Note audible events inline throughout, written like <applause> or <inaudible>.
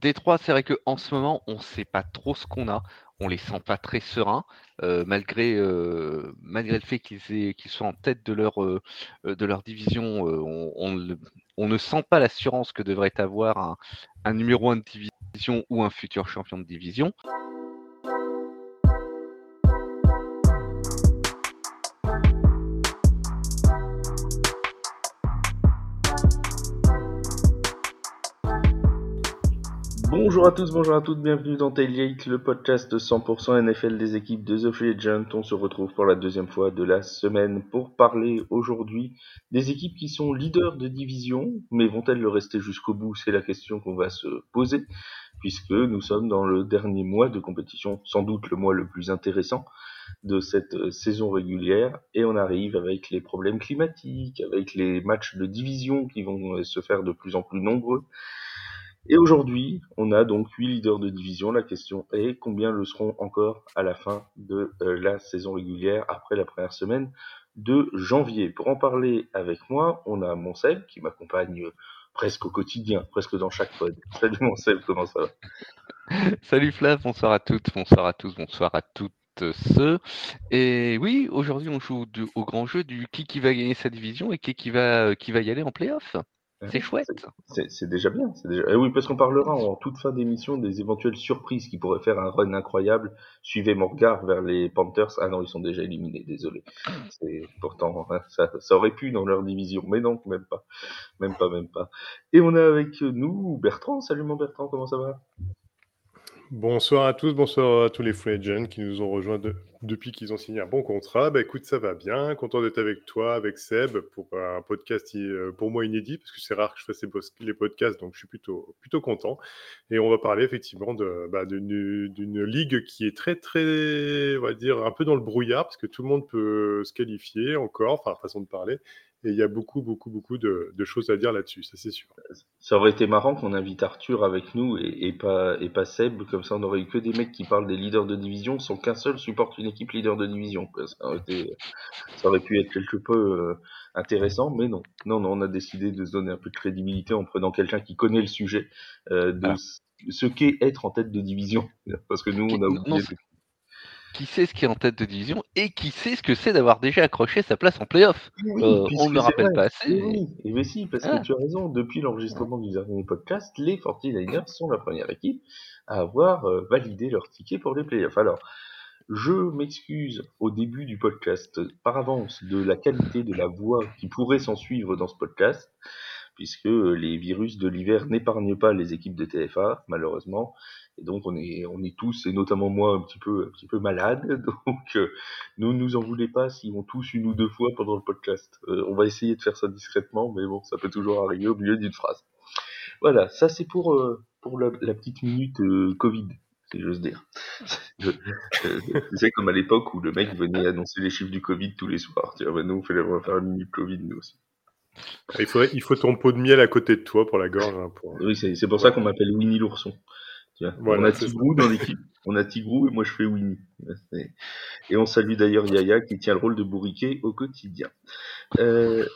Détroit, c'est vrai qu'en ce moment, on ne sait pas trop ce qu'on a. On les sent pas très sereins, malgré, malgré le fait qu'ils soient en tête de leur, leur division. on, ne sent pas l'assurance que devrait avoir un, un numéro 1 de division ou un futur champion de division. Bonjour à tous, bonjour à toutes, bienvenue dans Tailgate, le podcast 100% NFL des équipes de The Free Agent. On se retrouve pour la deuxième fois de la semaine pour parler aujourd'hui des équipes qui sont leaders de division, mais vont-elles le rester jusqu'au bout? C'est la question qu'on va se poser, puisque nous sommes dans le dernier mois de compétition, sans doute le mois le plus intéressant de cette saison régulière, et on arrive avec les problèmes climatiques, avec les matchs de division qui vont se faire de plus en plus nombreux et aujourd'hui, on a donc 8 leaders de division. La question est combien le seront encore à la fin de euh, la saison régulière après la première semaine de janvier? Pour en parler avec moi, on a Monseb qui m'accompagne presque au quotidien, presque dans chaque pod. <laughs> Salut Monseb, comment ça va? Salut Flav, bonsoir à toutes, bonsoir à tous, bonsoir à toutes ceux. Et oui, aujourd'hui on joue au grand jeu du qui qui va gagner sa division et qui qui va, qui va y aller en playoff. C'est chouette. C'est déjà bien. Déjà... Et eh oui, parce qu'on parlera en toute fin d'émission des éventuelles surprises qui pourraient faire un run incroyable. Suivez mon regard vers les Panthers. Ah non, ils sont déjà éliminés, désolé. C'est pourtant hein, ça, ça, aurait pu dans leur division, mais non, même pas, même pas, même pas. Et on a avec nous Bertrand. Salut mon Bertrand, comment ça va? Bonsoir à tous, bonsoir à tous les free agents qui nous ont rejoints depuis qu'ils ont signé un bon contrat. Bah écoute, ça va bien, content d'être avec toi, avec Seb, pour un podcast euh, pour moi inédit, parce que c'est rare que je fasse les podcasts, donc je suis plutôt, plutôt content. Et on va parler effectivement bah, d'une ligue qui est très, très, on va dire, un peu dans le brouillard, parce que tout le monde peut se qualifier encore, enfin, façon de parler, et il y a beaucoup, beaucoup, beaucoup de, choses à dire là-dessus, ça c'est sûr. Ça aurait été marrant qu'on invite Arthur avec nous et, pas, et pas Seb, comme ça on aurait eu que des mecs qui parlent des leaders de division sans qu'un seul supporte une équipe leader de division. Ça, aurait ça, aurait pu être quelque peu euh, intéressant, mais non. Non, non, on a décidé de se donner un peu de crédibilité en prenant quelqu'un qui connaît le sujet euh, de ce qu'est être en tête de division. Parce que nous, on a oublié qui sait ce qui est en tête de division et qui sait ce que c'est d'avoir déjà accroché sa place en playoff. Euh, on ne le rappelle pas assez. Oui, mais si, parce que tu as raison, depuis l'enregistrement du dernier podcast, les 49ers sont la première équipe à avoir euh, validé leur ticket pour les playoffs. Alors, je m'excuse au début du podcast par avance de la qualité de la voix qui pourrait s'en suivre dans ce podcast, puisque les virus de l'hiver n'épargnent pas les équipes de TFA, malheureusement. Et donc on est, on est tous, et notamment moi, un petit peu, un petit peu malade. <laughs> Donc euh, ne nous en voulez pas s'ils vont tous une ou deux fois pendant le podcast. Euh, on va essayer de faire ça discrètement, mais bon, ça peut toujours arriver au milieu d'une phrase. Voilà, ça c'est pour euh, pour la, petite minute euh, Covid, si j'ose dire. <laughs> C'est comme à l'époque où le mec venait annoncer les chiffres du Covid tous les soirs. Tiens, bah, nous on, va faire une minute Covid nous aussi. Il faut, il faut ton pot de miel à côté de toi pour la gorge. Hein, oui, c'est pour ça qu'on m'appelle Winnie l'ourson on a Tigrou dans l'équipe. On a Tigrou et moi je fais Winnie. Et on salue d'ailleurs Yaya qui tient le rôle de bourriquet au quotidien. Euh,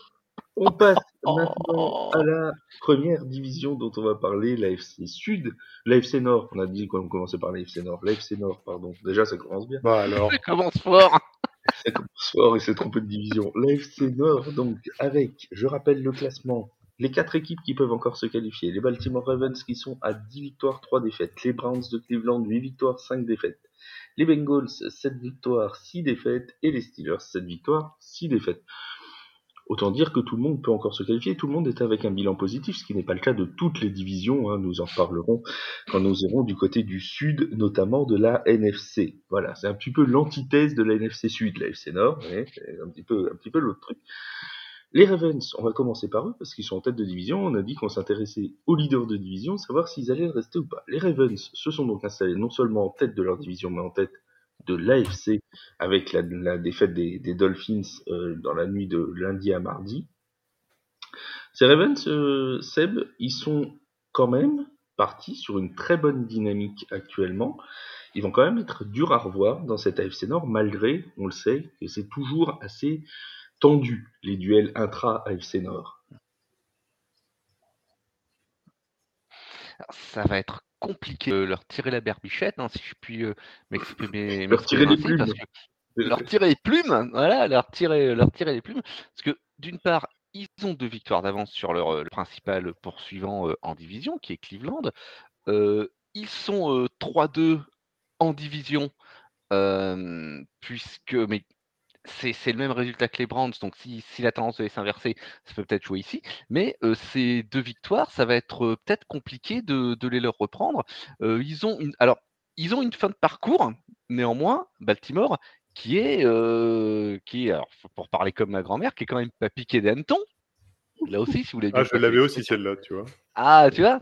on passe maintenant à la première division dont on va parler, l'AFC Sud, l'AFC Nord. On a dit qu'on commençait par l'AFC Nord. L'AFC Nord, pardon. Déjà, ça commence bien. Bah alors. Ça commence fort. Ça commence fort et c'est trompé de division. L'AFC Nord, donc, avec, je rappelle le classement, les quatre équipes qui peuvent encore se qualifier. Les Baltimore Ravens qui sont à 10 victoires, 3 défaites. Les Browns de Cleveland, 8 victoires, 5 défaites. Les Bengals, 7 victoires, 6 défaites. Et les Steelers, 7 victoires, 6 défaites. Autant dire que tout le monde peut encore se qualifier, tout le monde est avec un bilan positif, ce qui n'est pas le cas de toutes les divisions, hein. nous en parlerons quand nous irons du côté du sud, notamment de la NFC. Voilà, c'est un petit peu l'antithèse de la NFC Sud, la NFC Nord, c'est un petit peu, un petit peu l'autre truc. Les Ravens, on va commencer par eux parce qu'ils sont en tête de division. On a dit qu'on s'intéressait aux leaders de division, savoir s'ils allaient rester ou pas. Les Ravens se sont donc installés non seulement en tête de leur division, mais en tête de l'AFC avec la, défaite des, Dolphins euh, dans la nuit de lundi à mardi. Ces Ravens, euh, Seb, ils sont quand même partis sur une très bonne dynamique actuellement. Ils vont quand même être durs à revoir dans cette AFC Nord, malgré, on le sait, que c'est toujours assez tendu les duels intra-AFC Nord. Ça va être compliqué de leur tirer la berbichette, hein, si je puis m'exprimer. <laughs> leur tirer les plumes. Parce que leur tirer les plumes, voilà, leur tirer, leur tirer les plumes. Parce que d'une part, ils ont deux victoires d'avance sur leur principal poursuivant en division, qui est Cleveland. ils sont 3-2 en division, puisque mais c'est le même résultat que les Browns, donc si, la tendance devait s'inverser, ça peut peut-être jouer ici. Mais ces deux victoires, ça va être peut-être compliqué de, les leur reprendre. ils ont une, alors, ils ont une fin de parcours, néanmoins, Baltimore, qui est, qui pour parler comme ma grand-mère, qui est quand même pas piqué d'hanneton. Là aussi, si vous voulez. Ah, je l'avais aussi celle-là, tu vois. Ah, tu vois,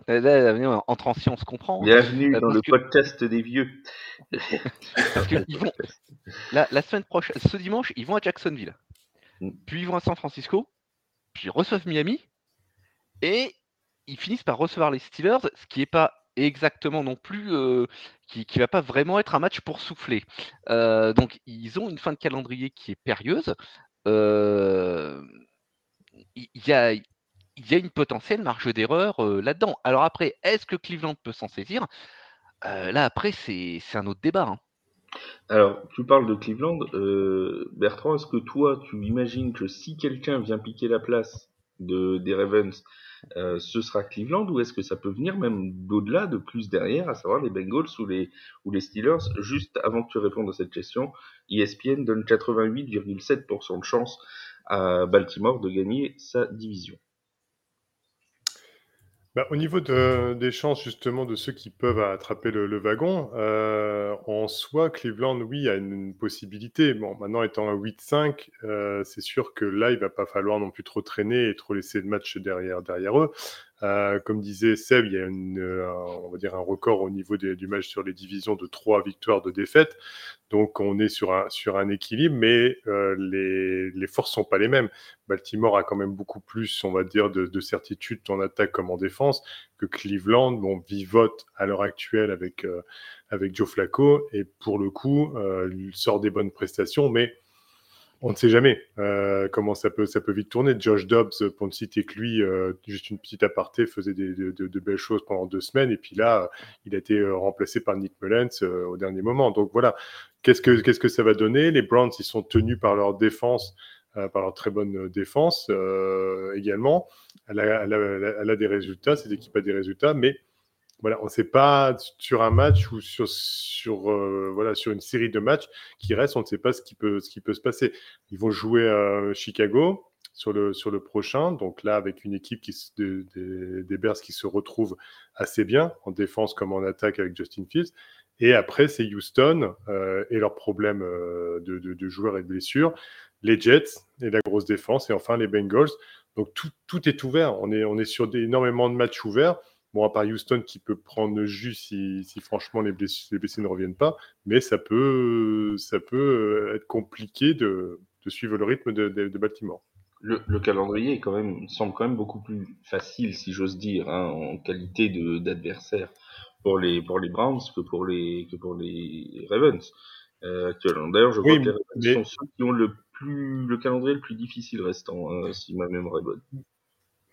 entre anciens, on se comprend. Bienvenue dans le podcast des vieux. parce qu'ils vont, la, la, semaine prochaine, ce dimanche, ils vont à Jacksonville. Mm. Puis ils vont à San Francisco. Puis ils reçoivent Miami. Et ils finissent par recevoir les Steelers, ce qui n'est pas exactement non plus, euh, qui, qui va pas vraiment être un match pour souffler. Euh, donc ils ont une fin de calendrier qui est périlleuse. Euh, il y, a, une potentielle marge d'erreur là-dedans. Alors après, est-ce que Cleveland peut s'en saisir? Là après, c'est un autre débat. Hein. Alors, tu parles de Cleveland. Bertrand, est-ce que toi, tu imagines que si quelqu'un vient piquer la place de, des Ravens, ce sera Cleveland ou est-ce que ça peut venir même d'au-delà, de plus derrière, à savoir les Bengals ou les, ou les Steelers? Juste avant que tu répondes à cette question, ESPN donne 88,7% de chance à Baltimore de gagner sa division. Bah, au niveau des chances justement de ceux qui peuvent attraper le, wagon, euh, en soi, Cleveland, oui, a une, possibilité. Bon, maintenant étant à 8-5, euh, c'est sûr que là, il va pas falloir non plus trop traîner et trop laisser de match derrière, derrière eux. Euh, comme disait Seb, il y a une, euh, on va dire un record au niveau du match sur les divisions de trois victoires de défaites. Donc on est sur un, sur un équilibre, mais euh, les, les forces sont pas les mêmes. Baltimore a quand même beaucoup plus, on va dire, de, de certitude en attaque comme en défense que Cleveland. Bon, vivote à l'heure actuelle avec, avec Joe Flacco et pour le coup, il sort des bonnes prestations, mais on ne sait jamais euh, comment ça peut, vite tourner. Josh Dobbs, pour ne citer que lui, euh, juste une petite aparté, faisait de, belles choses pendant deux semaines. Et puis là, il a été euh, remplacé par Nick Mullens au dernier moment. Donc voilà, qu'est-ce que, ça va donner? Les Browns, ils sont tenus par leur défense, par leur très bonne défense également. Elle a, des résultats, cette équipe a des résultats, mais voilà, on ne sait pas sur un match ou sur, euh, une série de matchs qui restent, on ne sait pas ce qui peut, se passer. Ils vont jouer à Chicago sur le, prochain, donc là avec une équipe qui, des Bears qui se retrouve assez bien en défense comme en attaque avec Justin Fields. Et après, c'est Houston euh, et leurs problèmes euh, de, joueurs et de blessures, les Jets et la grosse défense, et enfin les Bengals. Donc tout, tout est ouvert. On est, on est sur énormément de matchs ouverts. Bon, à part Houston qui peut prendre le jus si, franchement les blessés, ne reviennent pas, mais ça peut, ça peut euh, être compliqué de, suivre le rythme de, Baltimore. Le, calendrier est quand même, semble quand même beaucoup plus facile, si j'ose dire, hein, en qualité d'adversaire pour les, pour les Browns que pour les, que pour les Ravens. Euh, D'ailleurs, je crois que les Ravens sont ceux qui ont le, plus, le calendrier le plus difficile restant, hein, si ma mémoire est bonne.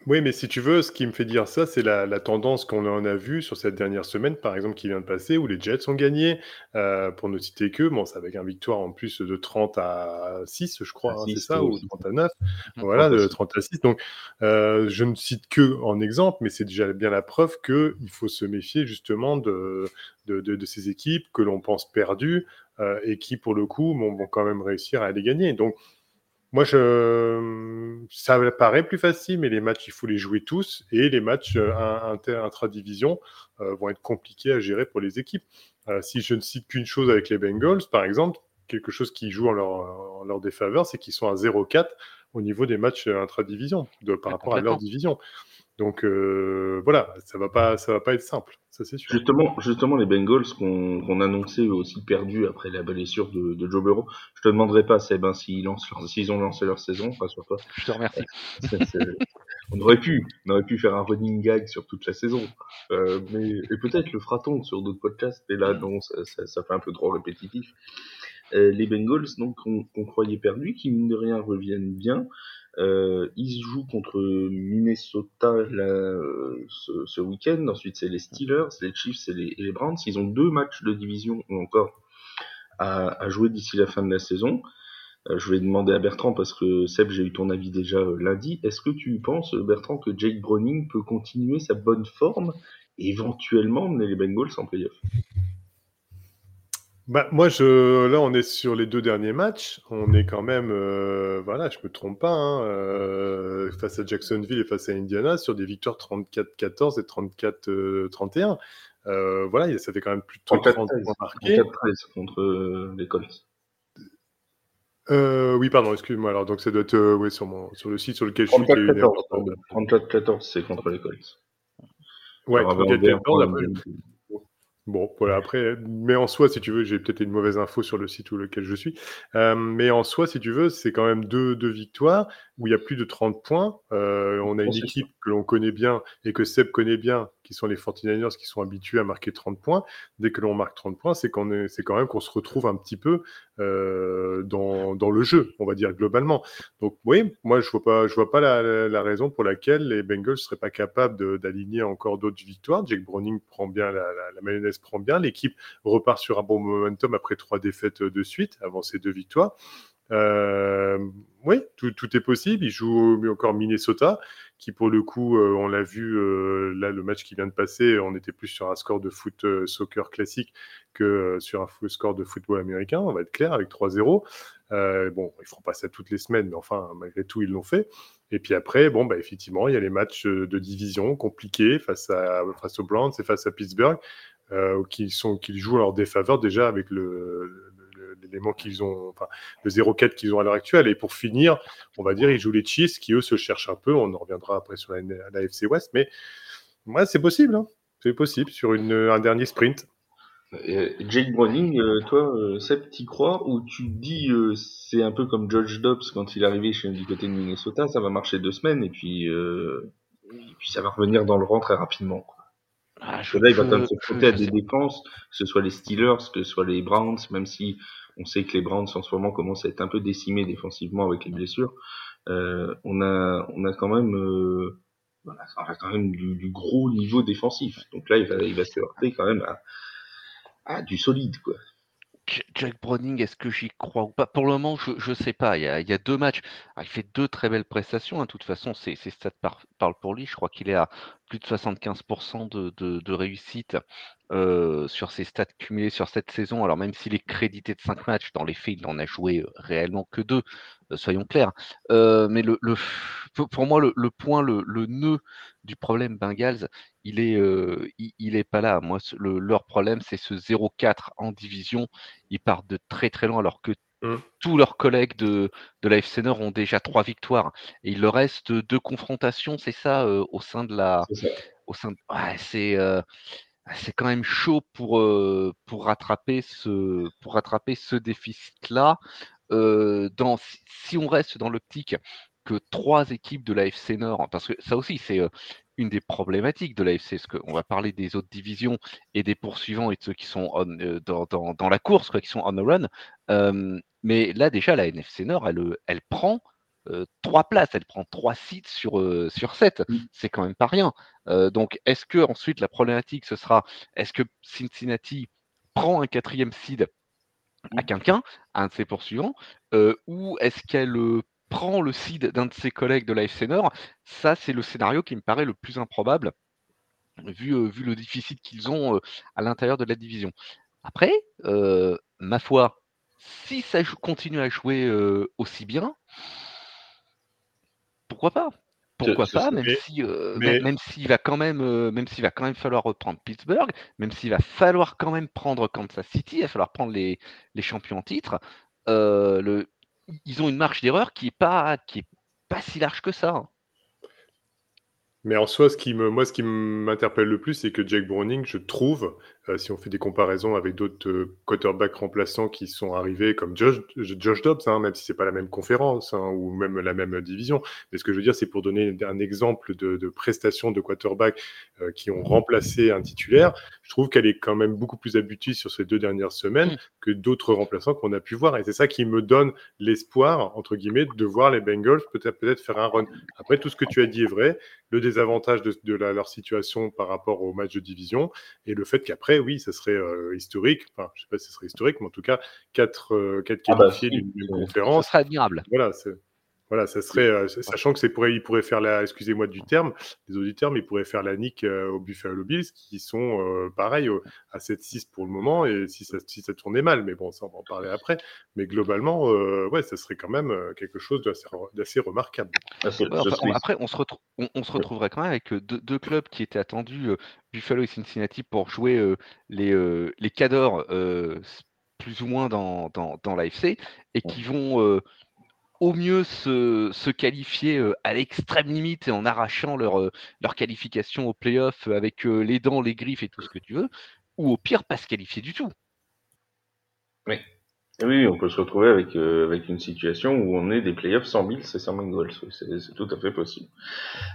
Oui, mais si tu veux, ce qui me fait dire ça, c'est la, tendance qu'on en a vue sur cette dernière semaine, par exemple, qui vient de passer, où les Jets ont gagné, euh, pour ne citer que, bon, c'est avec une victoire en plus de 30 à 6, je crois, hein, c'est ça, ou 30 à 9, voilà, de 30 à 6. Donc, euh, je ne cite que en exemple, mais c'est déjà bien la preuve qu'il faut se méfier justement de, de, ces équipes que l'on pense perdues euh, et qui, pour le coup, vont quand même réussir à les gagner. Donc, moi, je... ça paraît plus facile, mais les matchs, il faut les jouer tous. Et les matchs euh, intra-division euh, vont être compliqués à gérer pour les équipes. Euh, si je ne cite qu'une chose avec les Bengals, par exemple, quelque chose qui joue en leur, en leur défaveur, c'est qu'ils sont à 0-4 au niveau des matchs intra-division par rapport à leur division. Donc voilà, ça va pas, ça va pas être simple, ça c'est sûr. Justement, justement, les Bengals qu'on annonçait aussi perdus après la blessure de, de Joe Burrow. Je te demanderai pas, Seb, hein, s'ils lancent s'ils ont lancé leur saison, rassure-toi. Je te remercie. <laughs> on aurait pu, on aurait pu faire un running gag sur toute la saison, euh, mais et peut-être le fera-t-on sur d'autres podcasts. Et là, non, ça, ça, fait un peu trop répétitif. Euh, les Bengals, donc qu'on croyait perdus, qui mine de rien reviennent bien. Euh, ils jouent contre Minnesota ce, week-end. Ensuite, c'est les Steelers, les Chiefs et les, Browns. Ils ont deux matchs de division encore à, jouer d'ici la fin de la saison. je vais demander à Bertrand parce que Seb, j'ai eu ton avis déjà lundi. Est-ce que tu penses, Bertrand, que Jake Browning peut continuer sa bonne forme et éventuellement mener les Bengals en playoff? Bah, moi, je, là, on est sur les deux derniers matchs. On est quand même, euh, voilà, je me trompe pas, hein, euh, face à Jacksonville et face à Indiana, sur des victoires 34-14 et 34-31. Euh, voilà, ça fait quand même plus de 30 points marqués. 34-13 contre les Colts. oui, pardon, excuse-moi. Alors, donc ça doit être sur, mon, sur le site sur lequel je suis. 34-14, c'est contre les Colts. Ouais, 34-14. Bon, voilà, après, mais en soi, si tu veux, j'ai peut-être une mauvaise info sur le site où lequel je suis. Euh, mais en soi, si tu veux, c'est quand même deux, deux victoires où il y a plus de 30 points. Euh, on a une équipe que l'on connaît bien et que Seb connaît bien, qui sont les 49ers, qui sont habitués à marquer 30 points. Dès que l'on marque 30 points, c'est c'est quand même qu'on se retrouve un petit peu euh, dans, le jeu, on va dire globalement. Donc oui, moi je vois pas, je vois pas la, raison pour laquelle les Bengals seraient pas capables d'aligner encore d'autres victoires. Jake Browning prend bien la, la, mayonnaise prend bien, l'équipe repart sur un bon momentum après trois défaites de suite avant ces deux victoires. Euh, oui, tout, tout, est possible. Il joue encore Minnesota, qui pour le coup, euh, on l'a vu euh, là, le match qui vient de passer, on était plus sur un score de foot soccer classique que sur un score de football américain. On va être clair avec 3-0. bon, ils feront pas ça toutes les semaines, mais enfin, malgré tout, ils l'ont fait. Et puis après, bon, bah, effectivement, il y a les matchs de division compliqués face, à, face aux Browns et face à Pittsburgh, qui, sont, qui jouent en leur défaveur déjà avec le, l'élément qu'ils ont, enfin, le 0-4 qu'ils ont à l'heure actuelle. Et pour finir, on va dire, ils jouent les Chiefs qui, eux, se cherchent un peu. On en reviendra après sur la, FC West. Mais ouais, c'est possible. Hein. C'est possible sur une, un dernier sprint. Jake Browning, euh, toi, euh, Seb, t'y crois? Ou tu dis euh, c'est un peu comme George Dobbs quand il est arrivé chez, du côté de Minnesota, ça va marcher deux semaines et puis, et puis ça va revenir dans le rang très rapidement. Ah, je, là, il va quand même se frotter à des défenses, que ce soit les Steelers, que ce soit les Browns, même si on sait que les Browns en ce moment commencent à être un peu décimés défensivement avec les blessures. Euh, on a, on a quand même, euh, ça reste quand même du, du, gros niveau défensif. Donc là, il va, il va se heurter quand même à, à du solide, quoi. Jack Browning, est-ce que j'y crois ou pas? Pour le moment, je ne sais pas. Il y, a, deux matchs. Ah, il fait deux très belles prestations. Hein. De toute façon, ses, stats parlent pour lui. Je crois qu'il est à plus de 75% de, réussite euh, sur ses stats cumulés sur cette saison. Alors même s'il est crédité de 5 matchs, dans les faits, il n'en a joué euh, réellement que deux, euh, soyons clairs. mais pour moi, le, point, le, nœud du problème Bengals, il est, il, est pas là. Moi, leur problème, c'est ce 0-4 en division. Ils partent de très très loin alors que mmh. tous leurs collègues de, de la FC Nord ont déjà trois victoires. Et il leur reste deux confrontations, c'est ça, au sein de la. Au sein ouais, c'est ah, c'est quand même chaud pour, euh, pour, rattraper, ce, pour rattraper ce déficit-là. Euh, dans, si on reste dans l'optique que trois équipes de l'AFC Nord, parce que ça aussi c'est euh, une des problématiques de l'AFC, parce qu'on va parler des autres divisions et des poursuivants et de ceux qui sont dans, dans, dans, la course, quoi, qui sont on the run. mais là déjà la NFC Nord, elle, elle prend euh, trois places, elle prend trois sites sur, euh, sur sept. Mmh. C'est quand même pas rien. Euh, donc, est-ce que ensuite la problématique ce sera est-ce que Cincinnati prend un quatrième seed à mmh. quelqu'un, un de ses poursuivants, ou est-ce qu'elle prend le seed d'un de ses collègues de l'AFC Nord Ça, c'est le scénario qui me paraît le plus improbable, vu, vu le déficit qu'ils ont à l'intérieur de la division. Après, ma foi, si ça continue à jouer aussi bien, pourquoi pas? Pourquoi pas, même si, euh, même s'il va quand même, euh, même s'il va quand même falloir reprendre Pittsburgh, même s'il va falloir quand même prendre Kansas City, il va falloir prendre les, les champions en titre. Euh, le, ils ont une marge d'erreur qui est pas, qui est pas si large que ça. Hein. Mais en soi, ce qui me, moi, ce qui m'interpelle le plus, c'est que Jack Browning, je trouve, si on fait des comparaisons avec d'autres euh, quarterbacks remplaçants qui sont arrivés, comme Josh, Josh Dobbs, hein, même si c'est pas la même conférence hein, ou même la même division. Mais ce que je veux dire, c'est pour donner un exemple de, de prestations de quarterbacks euh, qui ont remplacé un titulaire, je trouve qu'elle est quand même beaucoup plus aboutie sur ces deux dernières semaines mm. que d'autres remplaçants qu'on a pu voir. Et c'est ça qui me donne l'espoir, entre guillemets, de voir les Bengals peut-être peut-être faire un run. Après, tout ce que tu as dit est vrai. Le désavantage de, de leur situation par rapport au match de division et le fait qu'après, oui, ça serait euh, historique. Enfin, je sais pas si ce serait historique, mais en tout cas, quatre, euh, quatre ah bah, qualifiés d'une conférence. Ce serait admirable. Voilà, voilà, ça serait, euh, sachant que c'est pourrait, il pourrait faire la, excusez-moi du terme, les auditeurs, mais il pourrait faire la nique au Buffalo Bills, qui sont pareil à 7-6 pour le moment, et si ça, si ça tournait mal, mais bon, ça on va en parler après. Mais globalement, ouais, ça serait quand même quelque chose d'assez remarquable. Ah, après, on se, retrouve, on, se retrouverait quand même avec deux, deux clubs qui étaient attendus Buffalo et Cincinnati pour jouer euh, les, euh, les cadors euh, plus ou moins dans, dans, l'AFC et qui vont au mieux se, qualifier à l'extrême limite et en arrachant leur, leur qualification au playoff avec les dents, les griffes et tout ce que tu veux, ou au pire pas se qualifier du tout. Oui. Oui, on peut se retrouver avec, euh, avec une situation où on est des playoffs sans Bills et sans Bengals. C'est tout à fait possible.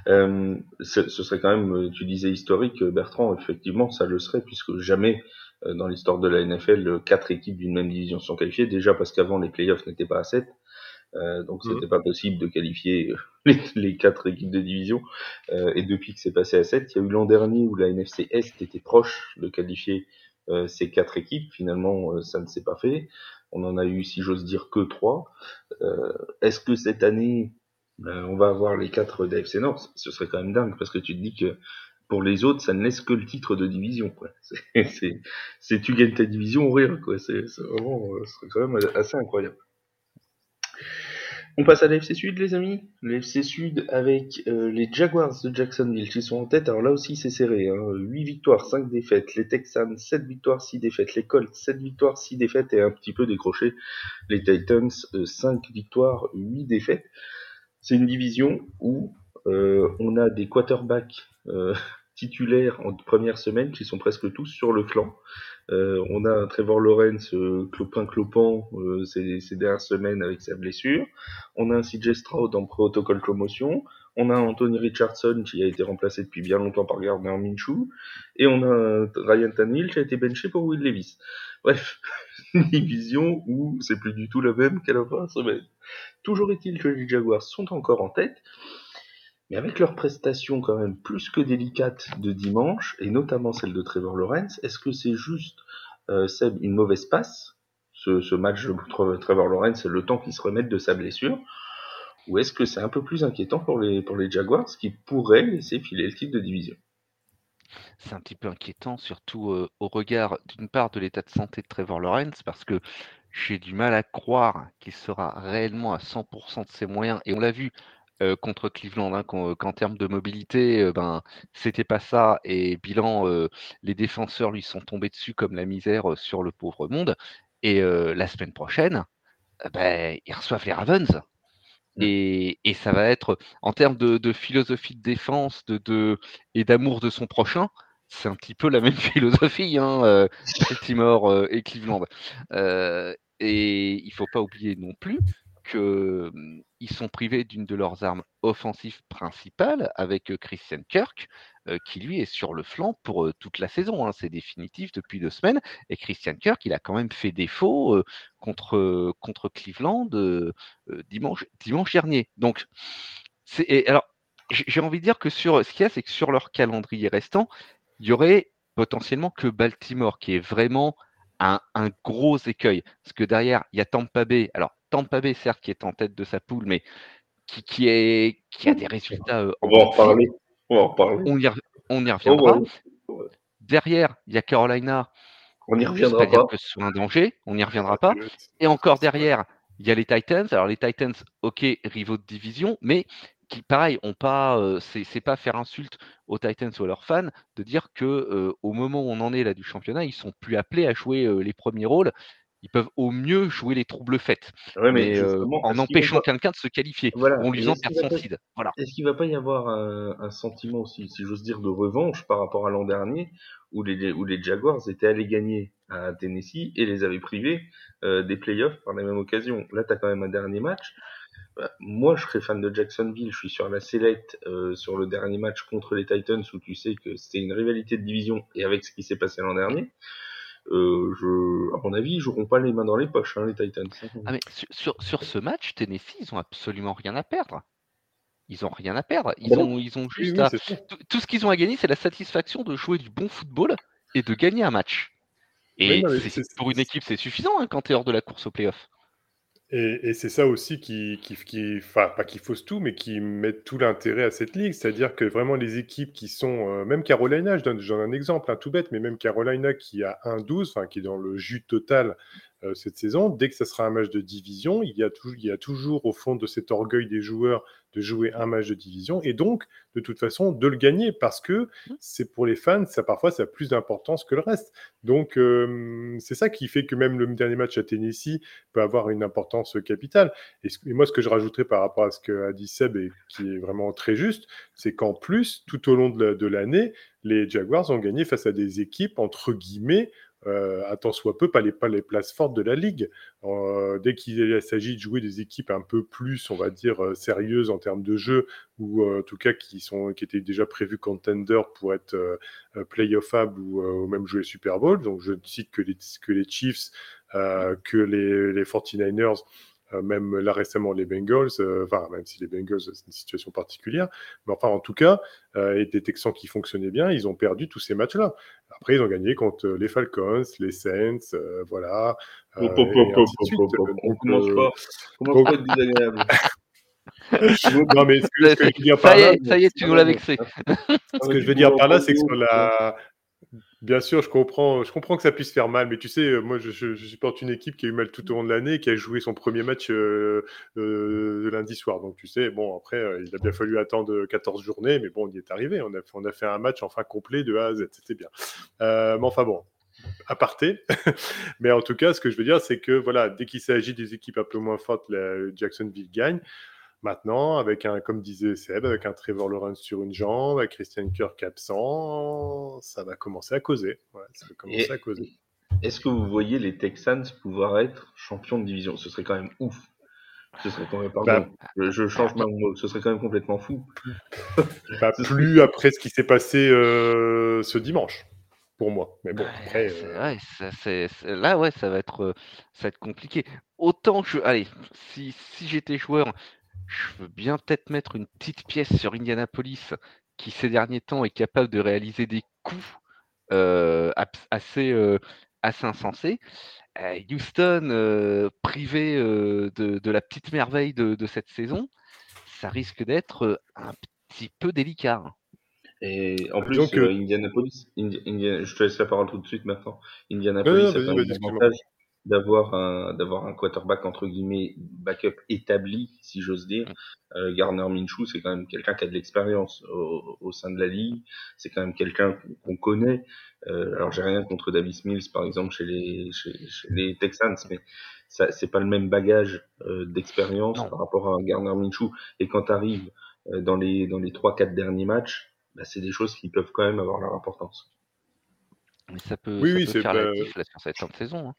Euh, ce serait quand même, euh, tu disais historique, Bertrand, effectivement, ça le serait, puisque jamais dans l'histoire de la NFL, quatre équipes d'une même division sont qualifiées. Déjà parce qu'avant, les playoffs n'étaient pas à 7. Euh, donc mmh. c'était pas possible de qualifier <laughs> les, les, quatre équipes de division. Euh, et depuis que c'est passé à 7, il y a eu l'an dernier où la NFC Est était proche de qualifier euh, ces quatre équipes. Finalement, ça ne s'est pas fait. On en a eu, si j'ose dire, que trois. Euh, Est-ce que cette année, euh, on va avoir les quatre d'AFC Nord Ce serait quand même dingue, parce que tu te dis que pour les autres, ça ne laisse que le titre de division. Quoi. <laughs> C'est, tu gagnes ta division ou rien. Quoi. C'est, vraiment, euh, ce serait quand même assez incroyable. On passe à l'AFC Sud, les amis. L'AFC Sud avec euh, les Jaguars de Jacksonville qui sont en tête. Alors là aussi, c'est serré. Hein. 8 victoires, 5 défaites. Les Texans, 7 victoires, 6 défaites. Les Colts, 7 victoires, 6 défaites et un petit peu décroché. Les Titans, 5 euh, victoires, 8 défaites. C'est une division où euh, on a des quarterbacks titulaires en première semaine qui sont presque tous sur le flanc. Euh, on a Trevor Lawrence euh, clopin clopant euh, ces, dernières semaines avec sa blessure. On a un CJ Stroud en protocole promotion. On a Anthony Richardson qui a été remplacé depuis bien longtemps par Gardner Minshew. Et on a Ryan Tannehill qui a été benché pour Will Levis. Bref, <laughs> une division où c'est plus du tout la même qu'à la fin de semaine. Toujours est-il que les Jaguars sont encore en tête. Mais avec leur prestation quand même plus que délicate de dimanche, et notamment celle de Trevor Lawrence, est-ce que c'est juste euh, une mauvaise passe, ce, match de Trevor Lawrence, le temps qu'il se remette de sa blessure, ou est-ce que c'est un peu plus inquiétant pour les, pour les Jaguars qui pourraient laisser filer le titre de division? C'est un petit peu inquiétant, surtout euh, au regard d'une part de l'état de santé de Trevor Lawrence, parce que j'ai du mal à croire qu'il sera réellement à 100% de ses moyens. Et on l'a vu euh, contre Cleveland, hein, qu'en termes de mobilité, euh, ben, c'était pas ça. Et bilan, euh, les défenseurs lui sont tombés dessus comme la misère sur le pauvre monde. Et la semaine prochaine, ben, ils reçoivent les Ravens. Mmh. Et, et, ça va être, en termes de, de philosophie de défense de, de et d'amour de son prochain, c'est un petit peu la <laughs> même philosophie, hein, Baltimore et Cleveland. et il faut pas oublier non plus qu'ils sont privés d'une de leurs armes offensives principales avec Christian Kirk, qui lui est sur le flanc pour toute la saison. Hein. C'est définitif depuis deux semaines. Et Christian Kirk, il a quand même fait défaut contre, contre Cleveland dimanche, dernier. Donc, alors, j'ai envie de dire que sur ce qu'il y a, c'est que sur leur calendrier restant, il y aurait potentiellement que Baltimore, qui est vraiment un, gros écueil. Parce que derrière, il y a Tampa Bay. Alors, Tampa Bay, certes, qui est en tête de sa poule, mais qui, qui, est, qui a des <laughs> résultats. Euh, on, va en parler. on va en parler. On y, on y reviendra. Derrière, il y a Carolina. On n'y reviendra pas. que ce soit un danger. On n'y reviendra pas. Et encore derrière, il y a les Titans. Alors, les Titans, ok, rivaux de division, mais qui, pareil, ont pas, euh, c'est pas faire insulte aux Titans ou à leurs fans de dire que euh, au moment où on en est là du championnat, ils sont plus appelés à jouer les premiers rôles Ils peuvent au mieux jouer les troubles faits. Ouais, mais mais euh, en empêchant quelqu'un de se qualifier. Voilà. en lui faisant est-ce qu'il perdre va son pas- seed. Voilà. Est-ce qu'il va pas y avoir un, un sentiment aussi, si j'ose dire, de revanche par rapport à l'an dernier, où les, où les Jaguars étaient allés gagner à Tennessee et les avaient privés euh, des playoffs par la même occasion. Là, tu as quand même un dernier match. Bah, moi, je serais fan de Jacksonville. Je suis sur la sellette euh, sur le dernier match contre les Titans, où tu sais que c'était une rivalité de division et avec ce qui s'est passé l'an dernier. Euh, je, à mon avis, ils joueront pas les mains dans les poches, hein, les Titans. Ah, mais sur, sur, sur ce match, Tennessee, ils ont absolument rien à perdre. Ils ont rien à perdre. Ils ont, ils ont Oui, juste oui, à. Tout, tout ce qu'ils ont à gagner, c'est la satisfaction de jouer du bon football et de gagner un match. Et Oui, non, pour une équipe, c'est suffisant hein, quand tu es hors de la course au playoff. Et, c'est ça aussi qui, enfin, pas qui fausse tout, mais qui met tout l'intérêt à cette ligue. C'est-à-dire que vraiment les équipes qui sont, euh, même Carolina, je donne, donne un exemple, un tout bête, mais même Carolina qui a 1-12, enfin, qui est dans le jus total euh, cette saison, dès que ce sera un match de division, il y, a tou- il y a toujours au fond de cet orgueil des joueurs de jouer un match de division et donc de toute façon de le gagner parce que c'est pour les fans, ça parfois ça a plus d'importance que le reste. Donc euh, c'est ça qui fait que même le dernier match à Tennessee peut avoir une importance capitale. Et, et moi, ce que je rajouterais par rapport à ce qu'a dit Seb et qui est vraiment très juste, c'est qu'en plus, tout au long de l'année, les Jaguars ont gagné face à des équipes, entre guillemets, euh, à tant soit peu, pas les, places fortes de la ligue. Euh, dès qu'il s'agit de jouer des équipes un peu plus, on va dire, euh, sérieuses en termes de jeu, ou euh, en tout cas qui, sont, qui étaient déjà prévus contenders pour être playoffable ou, ou même jouer Super Bowl. Donc je ne cite que les, Chiefs, que les, les 49ers, euh, même là récemment les Bengals, euh, enfin même si les Bengals c'est une situation particulière, mais enfin en tout cas, euh, et des Texans qui fonctionnaient bien, ils ont perdu tous ces matchs-là. Après ils ont gagné contre les Falcons, les Saints, euh, voilà. euh. On commence euh, pas, on commence pas à être désagréable? <laughs> non mais ce que, ce que je veux dire Ça par y là, est, ça y est, tu nous l'as vexé. ce que je veux dire par là, c'est que sur la. Bien sûr, je comprends, je comprends que ça puisse faire mal, mais tu sais, euh, moi, je, supporte une équipe qui a eu mal tout au long de l'année, qui a joué son premier match euh, euh, le lundi soir. Donc, tu sais, bon, après, euh, il a bien fallu attendre 14 journées, mais bon, on y est arrivé. On a, fait un match enfin complet de A à Z, c'était bien. Euh, mais enfin, bon, aparté. <laughs> mais en tout cas, ce que je veux dire, c'est que voilà, dès qu'il s'agit des équipes un peu moins fortes, Jacksonville gagne. Maintenant, avec un, comme disait Seb, avec un Trevor Lawrence sur une jambe, avec Christian Kirk absent, ça va commencer à causer. Ouais, ça va commencer Et- à causer. Est-ce que vous voyez les Texans pouvoir être champions de division? Ce serait quand même ouf. Ce serait quand même, pardon, je, je change ma mot, ce serait quand même complètement fou. <laughs> Pas plus après ce qui s'est passé euh, ce dimanche, pour moi. Mais bon, après, euh, ouais, ça, c'est- c'est- là, ouais, ça va être, euh, ça va être compliqué. Autant je, allez, si, si j'étais joueur, je veux bien peut-être mettre une petite pièce sur Indianapolis, qui ces derniers temps est capable de réaliser des coups euh, assez, euh, assez insensés. Euh, Houston, euh, privé euh, de, de la petite merveille de, de cette saison, ça risque d'être un petit peu délicat. hein. Et en plus, euh, Indianapolis, Indi- Indi- je te laisse la parole tout de suite maintenant. Indianapolis Non, non, a d'avoir un, d'avoir un quarterback entre guillemets backup établi, si j'ose dire. Euh, Garner Minshew, c'est quand même quelqu'un qui a de l'expérience au, au sein de la ligue. C'est quand même quelqu'un qu'on- connaît. Euh, alors j'ai rien contre Davis Mills, par exemple, chez les, chez, chez les Texans, mais ça, c'est pas le même bagage euh, d'expérience par rapport à Garner Minshew. Et quand tu arrives dans les dans les trois quatre derniers matchs, bah, c'est des choses qui peuvent quand même avoir leur importance. Mais ça peut, Oui, ça oui, peut c'est faire pas- la diff là, sur cette fin de saison. hein.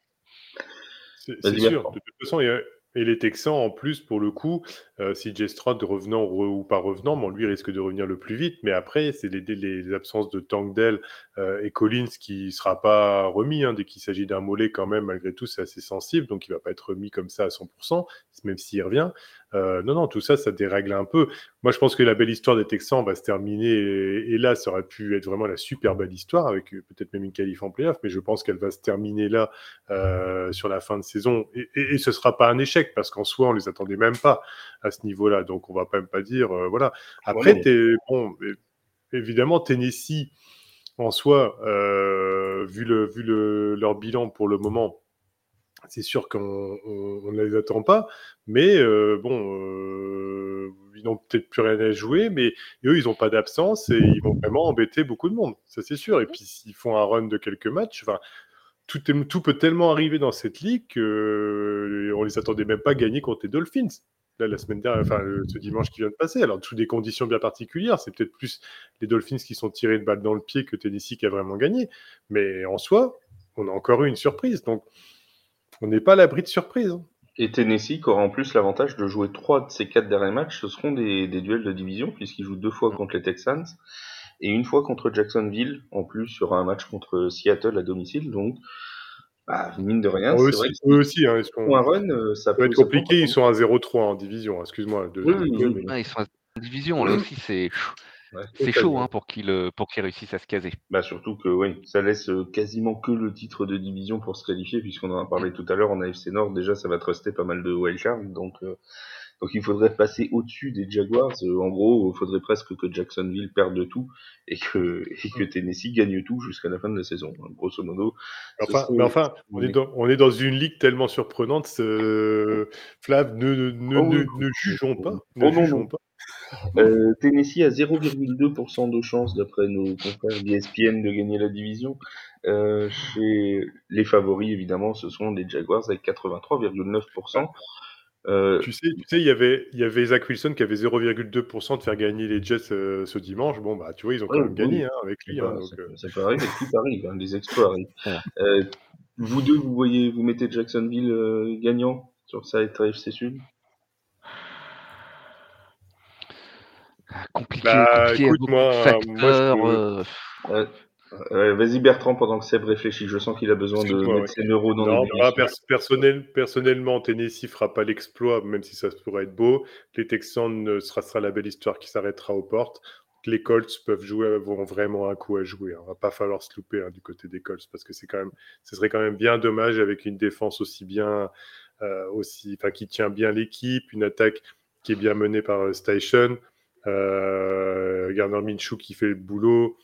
C'est sûr. De toute façon, il y a- et les Texans, en plus, pour le coup, euh, si Jay Stroud revenant re- ou pas revenant, bon, lui risque de revenir le plus vite. Mais après, c'est les absences de Tangdell euh, et Collins qui ne sera pas remis. hein, dès qu'il s'agit d'un mollet, quand même, malgré tout, c'est assez sensible. Donc, il ne va pas être remis comme ça à 100%, même s'il revient. Euh, non, non, tout ça, ça dérègle un peu. Moi, je pense que la belle histoire des Texans va se terminer. Et, et là, ça aurait pu être vraiment la super belle histoire, avec euh, peut-être même une qualif en playoff. Mais je pense qu'elle va se terminer là, euh, sur la fin de saison. Et, et, et ce ne sera pas un échec, parce qu'en soi, on les attendait même pas à ce niveau-là. Donc, on va pas même pas dire. euh, voilà. Après, Ouais. bon, évidemment, Tennessee, en soi, vu, le, vu le, leur bilan pour le moment, c'est sûr qu'on on- on ne les attend pas, mais euh, bon, euh, ils n'ont peut-être plus rien à jouer, mais eux, ils n'ont pas d'absence et ils vont vraiment embêter beaucoup de monde, ça c'est sûr. Et puis s'ils font un run de quelques matchs, tout, tout, peut tellement arriver dans cette ligue qu'on ne les attendait même pas gagner contre les Dolphins. Là, la semaine dernière, enfin, ce dimanche qui vient de passer. Alors, sous des conditions bien particulières, c'est peut-être plus les Dolphins qui sont tirés de balle dans le pied que Tennessee qui a vraiment gagné. Mais en soi, on a encore eu une surprise. Donc, on n'est pas à l'abri de surprise. Hein. Et Tennessee qui aura en plus l'avantage de jouer trois de ces quatre derniers matchs, ce seront des, duels de division, puisqu'ils jouent deux fois contre les Texans et une fois contre Jacksonville. En plus, il y aura un match contre Seattle à domicile. Donc, bah, mine de rien, c'est vrai eux aussi, hein, ils sont... un run, euh, ça peut être compliqué. Ils sont à 0-3 en division, excuse-moi. Oui, ils sont en division, là aussi, c'est c'est chaud hein, pour qu'ils euh, pour qu'ils réussissent à se caser. Bah surtout que oui, ça laisse euh, quasiment que le titre de division pour se qualifier, puisqu'on en a parlé tout à l'heure en AFC Nord. Déjà, ça va truster pas mal de wildcards, donc euh, donc il faudrait passer au-dessus des Jaguars. en gros, il faudrait presque que Jacksonville perde tout et que <laughs> et que Tennessee gagne tout jusqu'à la fin de la saison. Hein, grosso modo. Enfin, mais enfin, on est, dans, on est dans une ligue tellement surprenante. Flav, ne ne, ne, oh ne, jugeons pas. Ne oh jugeons pas. <laughs> Euh, Tennessee a 0,2% de chance, d'après nos confrères d'ESPN, de gagner la division. Euh, chez les favoris, évidemment, ce sont les Jaguars avec 83,9%. Euh, tu sais, tu sais, il y avait, il y avait Zach Wilson qui avait 0,2% de faire gagner les Jets euh, ce dimanche. Bon, bah, tu vois, ils ont quand même gagné hein, avec lui. Hein, ça, donc, ça, peut arriver, tout arrive, hein, les exploits arrivent. vous deux, vous voyez, vous mettez Jacksonville gagnant sur ça et FC Sud? Compliqué, bah, compliqué écoute, moi, facteurs, moi euh, Vas-y Bertrand pendant que Seb réfléchit. Je sens qu'il a besoin de mettre ses neurones dans non, bah, personnel, Personnellement, Tennessee fera pas l'exploit, même si ça pourrait être beau. Les Texans, ce sera, la belle histoire qui s'arrêtera aux portes. Les Colts peuvent jouer, vont vraiment un coup à jouer. On va pas falloir se louper hein, du côté des Colts parce que c'est quand même, ce serait quand même bien dommage avec une défense aussi bien, euh, aussi, enfin qui tient bien l'équipe, une attaque qui est bien menée par euh, Station euh, Gardner Minshew qui fait le boulot,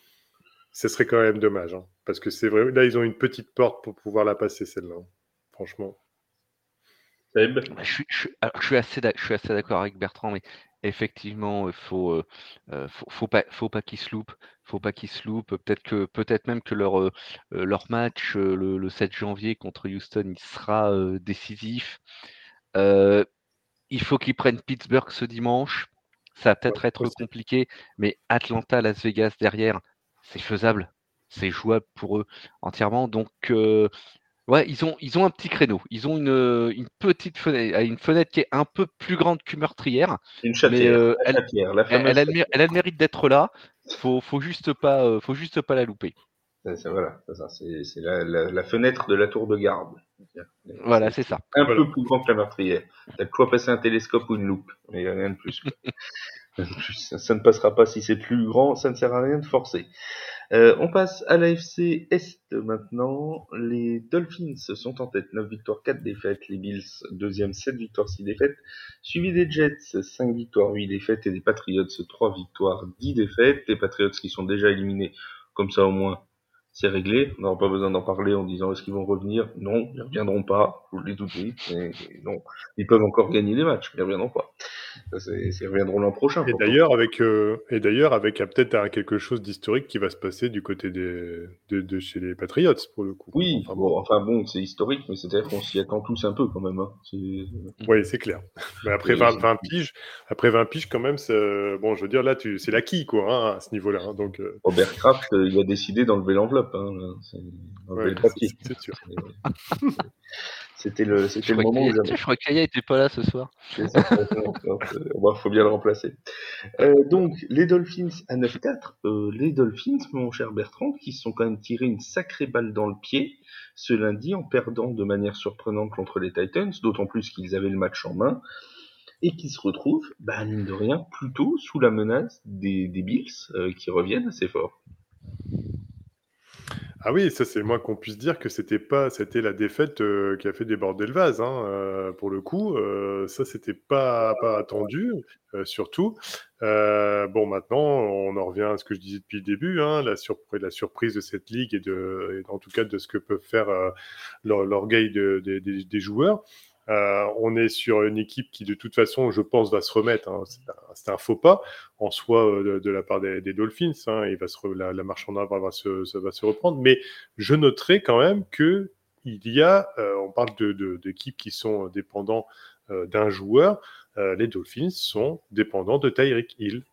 ce serait quand même dommage. Hein, parce que c'est vrai, là, ils ont une petite porte pour pouvoir la passer, celle-là. Hein, franchement. Je, suis, assez d'accord avec Bertrand, mais effectivement, il faut, euh, euh, faut, pas, faut pas qu'ils se loupent. Faut pas qu'ils se loupent. Peut-être que, peut-être même que leur, euh, leur match le, 7 janvier contre Houston, il sera décisif. il faut qu'ils prennent Pittsburgh ce dimanche. Ça va peut-être être compliqué, mais Atlanta, Las Vegas derrière, c'est faisable. C'est jouable pour eux entièrement. Donc, euh, ouais, ils ont, ils ont un petit créneau. Ils ont une, une petite fenêtre, une fenêtre qui est un peu plus grande qu'une meurtrière. Une. Euh, elle, elle, a le, mérite d'être là. Faut, faut juste pas, euh, faut juste pas la louper. C'est, voilà, c'est, la, la, fenêtre de la tour de garde. Voilà, c'est ça. Un peu plus grand que la meurtrière. T'as quoi passer un télescope ou une loupe, mais rien de plus. <laughs> ça, ne passera pas si c'est plus grand, ça ne sert à rien de forcer. Euh, on passe à l'AFC Est maintenant. Les Dolphins sont en tête, 9 victoires, 4 défaites. Les Bills, deuxième, 7 victoires, 6 défaites. Suivi des Jets, 5 victoires, 8 défaites. Et des Patriots, 3 victoires, 10 défaites. Les Patriots qui sont déjà éliminés, comme ça au moins, c'est réglé. On n'aura pas besoin d'en parler en disant est-ce qu'ils vont revenir? Non, ils ne reviendront pas. Vous l'ai tout dit. non, ils peuvent encore gagner des matchs, mais ils ne reviendront pas. Ils reviendront l'an prochain. Et d'ailleurs, avec, euh, et d'ailleurs, avec peut-être quelque chose d'historique qui va se passer du côté des, de, chez les Patriots, pour le coup. Oui, enfin bon, enfin, bon c'est historique, mais c'est-à-dire qu'on s'y attend tous un peu quand même. Hein. Oui, c'est clair. <laughs> Mais après 20, piges, après 20 piges, quand même, bon, je veux dire, là, c'est l'acquis, quoi, hein, à ce niveau-là. Hein, donc, euh. Robert Kraft, euh, il a décidé d'enlever l'enveloppe c'était le, c'était le moment où j'avais. Je crois qu'Aya n'était pas là ce soir. Il faut bien le remplacer. Euh, donc, les Dolphins à 9-4. Euh, les Dolphins, mon cher Bertrand, qui se sont quand même tiré une sacrée balle dans le pied ce lundi en perdant de manière surprenante contre les Titans, d'autant plus qu'ils avaient le match en main et qui se retrouvent, bah, mine de rien, plutôt sous la menace des, Bills euh, qui reviennent assez fort. Ah oui, ça c'est moins qu'on puisse dire que c'était pas, c'était la défaite euh, qui a fait déborder le vase. Hein, euh, pour le coup, euh, ça c'était pas pas attendu, surtout. bon, maintenant, on en revient à ce que je disais depuis le début, hein, la, surprise, de cette ligue et de, en tout cas de ce que peuvent faire l'orgueil des joueurs. On est sur une équipe qui, de toute façon, je pense, va se remettre. Hein. C'est un, faux pas en soi de, la part des, Dolphins. Hein. Il va se la, marche en avant va se, va se reprendre. Mais je noterai quand même que il y a, on parle d'équipes qui sont dépendants d'un joueur. les Dolphins sont dépendants de Tyreek Hill.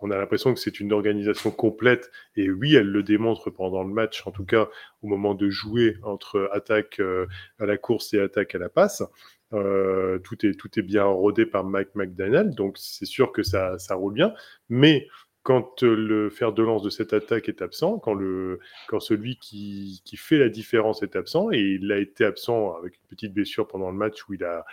On a l'impression que c'est une organisation complète, et oui, elle le démontre pendant le match, en tout cas au moment de jouer entre attaque euh, à la course et attaque à la passe. Euh, tout, est, tout est bien rodé par Mike McDaniel, donc c'est sûr que ça, ça roule bien, mais quand le fer de lance de cette attaque est absent, quand, le, quand celui qui, qui, fait la différence est absent, et il a été absent avec une petite blessure pendant le match où il a,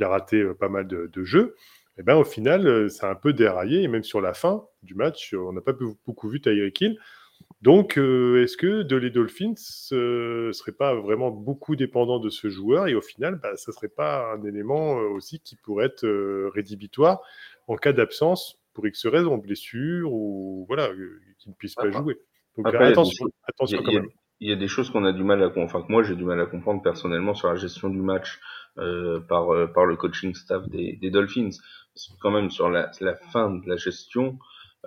a raté euh, pas mal de, jeux, et eh ben, au final, euh, ça a un peu déraillé. Et même sur la fin du match, on n'a pas beaucoup vu Tyreek Hill. Donc, euh, est-ce que de les Dolphins ne euh, serait pas vraiment beaucoup dépendant de ce joueur Et au final, bah, ça ne serait pas un élément aussi qui pourrait être rédhibitoire en cas d'absence pour X raison, blessure ou voilà, qu'il ne puisse pas jouer. Donc, attention, attention quand même. Il y a des choses qu'on a du mal à comprendre, enfin que moi j'ai du mal à comprendre personnellement sur la gestion du match par, par le coaching staff des, des Dolphins quand même sur la, fin de la gestion,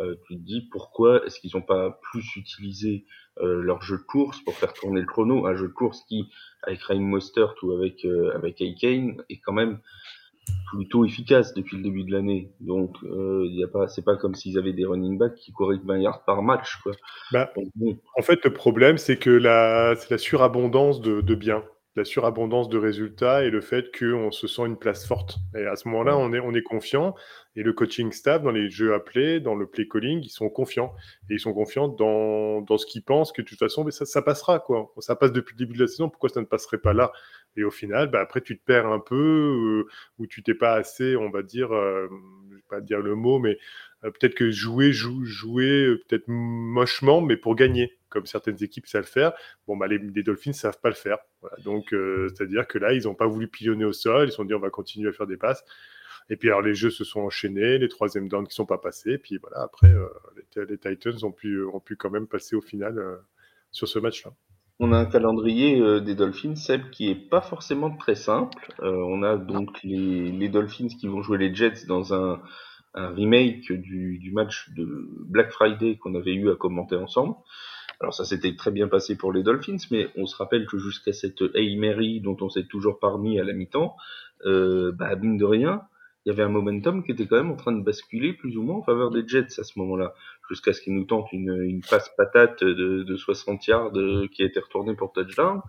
euh, tu te dis pourquoi est-ce qu'ils n'ont pas plus utilisé euh, leur jeu de course pour faire tourner le chrono, un jeu de course qui avec Ryan Mostert ou avec euh, avec Aikane est quand même plutôt efficace depuis le début de l'année. Donc euh, il a pas c'est pas comme s'ils avaient des running backs qui couraient 20 yards par match quoi. Bah, En fait le problème c'est que la c'est la surabondance de, de biens la surabondance de résultats et le fait qu'on se sent une place forte. Et à ce moment-là, on est, on est confiant. Et le coaching staff, dans les jeux appelés, dans le play calling, ils sont confiants. Et ils sont confiants dans, dans ce qu'ils pensent que de toute façon, mais ça, ça, passera. Quoi. Ça passe depuis le début de la saison, pourquoi ça ne passerait pas là? Et au final, bah, après, tu te perds un peu, euh, ou tu t'es pas assez, on va dire, euh, pas dire le mot, mais euh, peut-être que jouer, jouer peut-être mochement, mais pour gagner comme certaines équipes savent faire. Bon, bah, les, Dolphins ne savent pas le faire. Donc, euh, c'est-à-dire que là, ils n'ont pas voulu pilonner au sol. Ils se sont dit, on va continuer à faire des passes. Et puis, alors, les jeux se sont enchaînés, les troisième downs qui sont pas passés. Puis, voilà, après, euh, les, Titans ont pu, ont pu quand même passer au final euh, sur ce match-là. On a un calendrier des Dolphins, Seb, qui est pas forcément très simple. on a donc les, Dolphins qui vont jouer les Jets dans un, remake du, du match de Black Friday qu'on avait eu à commenter ensemble. Alors ça s'était très bien passé pour les Dolphins, mais on se rappelle que jusqu'à cette Hail Mary dont on s'est toujours parmi à la mi-temps, euh, bah, mine de rien, il y avait un momentum qui était quand même en train de basculer plus ou moins en faveur des Jets à ce moment-là, jusqu'à ce qu'ils nous tentent une, une passe patate de, de 60 yards euh, qui a été retournée pour touchdown.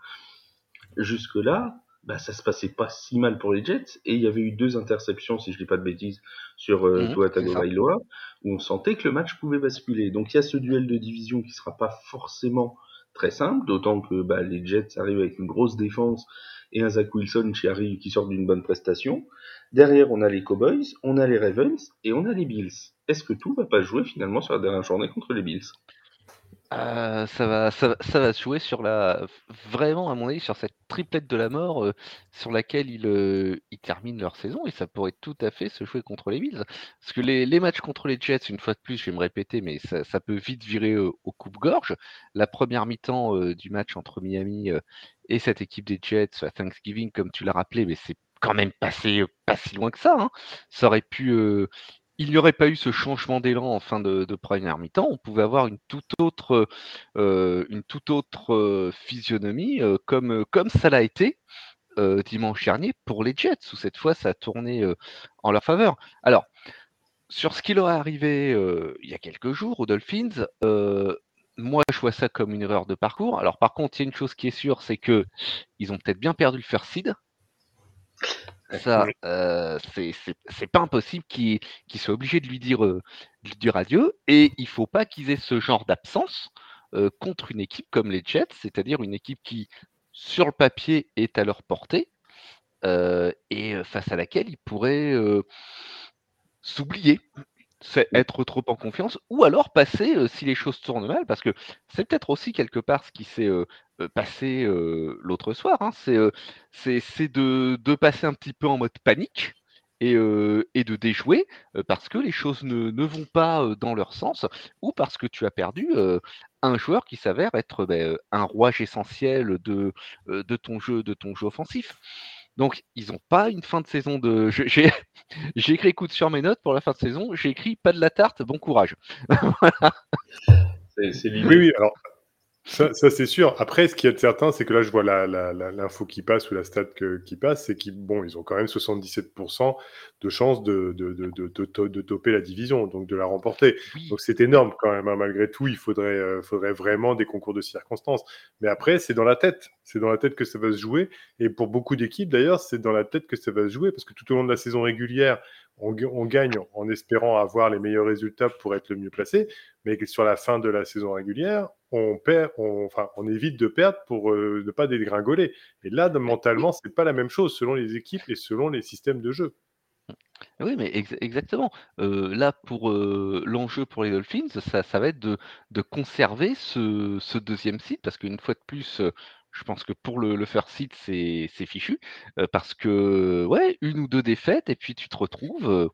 Jusque-là, bah, ça se passait pas si mal pour les Jets et il y avait eu deux interceptions, si je dis pas de bêtises, sur euh, mmh, Tua où on sentait que le match pouvait basculer. Donc il y a ce duel de division qui sera pas forcément très simple, d'autant que bah, les Jets arrivent avec une grosse défense et un Zach Wilson qui arrive, qui sort d'une bonne prestation. Derrière, on a les Cowboys, on a les Ravens et on a les Bills. Est-ce que tout va pas jouer finalement sur la dernière journée contre les Bills? Euh, ça va, ça, va se jouer sur la, vraiment à mon avis, sur cette triplette de la mort euh, sur laquelle ils, euh, ils terminent leur saison et ça pourrait tout à fait se jouer contre les Bills. Parce que les, les matchs contre les Jets, une fois de plus, je vais me répéter, mais ça, ça peut vite virer au coupe-gorge. La première mi-temps du match entre Miami et cette équipe des Jets à Thanksgiving, comme tu l'as rappelé, mais c'est quand même passé pas si loin que ça. Hein. Ça aurait pu, il n'y aurait pas eu ce changement d'élan en fin de, première mi-temps, on pouvait avoir une toute autre, euh, euh, physionomie, euh, comme, comme ça l'a été dimanche dernier pour les Jets, où cette fois ça a tourné en leur faveur. Alors, sur ce qui leur est arrivé il y a quelques jours aux Dolphins, moi je vois ça comme une erreur de parcours. Alors par contre, il y a une chose qui est sûre, c'est que ils ont peut-être bien perdu le first seed. Ça, euh, c'est pas impossible qu'ils soient obligés de lui dire, euh, dire adieu. Et il faut pas qu'ils aient ce genre d'absence euh, contre une équipe comme les Jets, c'est-à-dire une équipe qui, sur le papier, est à leur portée et face à laquelle ils pourraient s'oublier être trop en confiance, ou alors passer si les choses tournent mal, parce que c'est peut-être aussi quelque part ce qui s'est passé l'autre soir, hein, c'est de, de, passer un petit peu en mode panique et, et de déjouer parce que les choses ne, ne, vont pas dans leur sens, ou parce que tu as perdu un joueur qui s'avère être ben, un rouage essentiel de, de, ton jeu, de ton jeu offensif. Donc, ils n'ont pas une fin de saison de. <laughs> J'ai écrit écoute sur mes notes pour la fin de saison. J'ai écrit pas de la tarte, bon courage. <laughs> Oui, oui, alors ça, ça c'est sûr. Après, ce qui est certain, c'est que là, je vois l'info la, la, l'info qui passe ou la stat que, qui passe, c'est qu'ils bon, ils ont quand même 77% de chances de, de, de, de, de toper la division, donc de la remporter. Donc c'est énorme quand même. Hein. Malgré tout, il faudrait, euh, faudrait vraiment des concours de circonstances. Mais après, c'est dans la tête. C'est dans la tête que ça va se jouer. Et pour beaucoup d'équipes, d'ailleurs, c'est dans la tête que ça va se jouer, parce que tout au long de la saison régulière, on, on, gagne en espérant avoir les meilleurs résultats pour être le mieux placé, mais sur la fin de la saison régulière, on perd, on, enfin, on évite de perdre pour euh, ne pas dégringoler. Et là, mentalement, c'est pas la même chose selon les équipes et selon les systèmes de jeu. Oui, mais ex exactement. Euh, là, pour euh, l'enjeu pour les Dolphins, ça, ça va être de, de conserver ce, ce, deuxième site, parce qu'une fois de plus, je pense que pour le, le first site, c'est fichu, parce que, ouais, une ou deux défaites, et puis tu te retrouves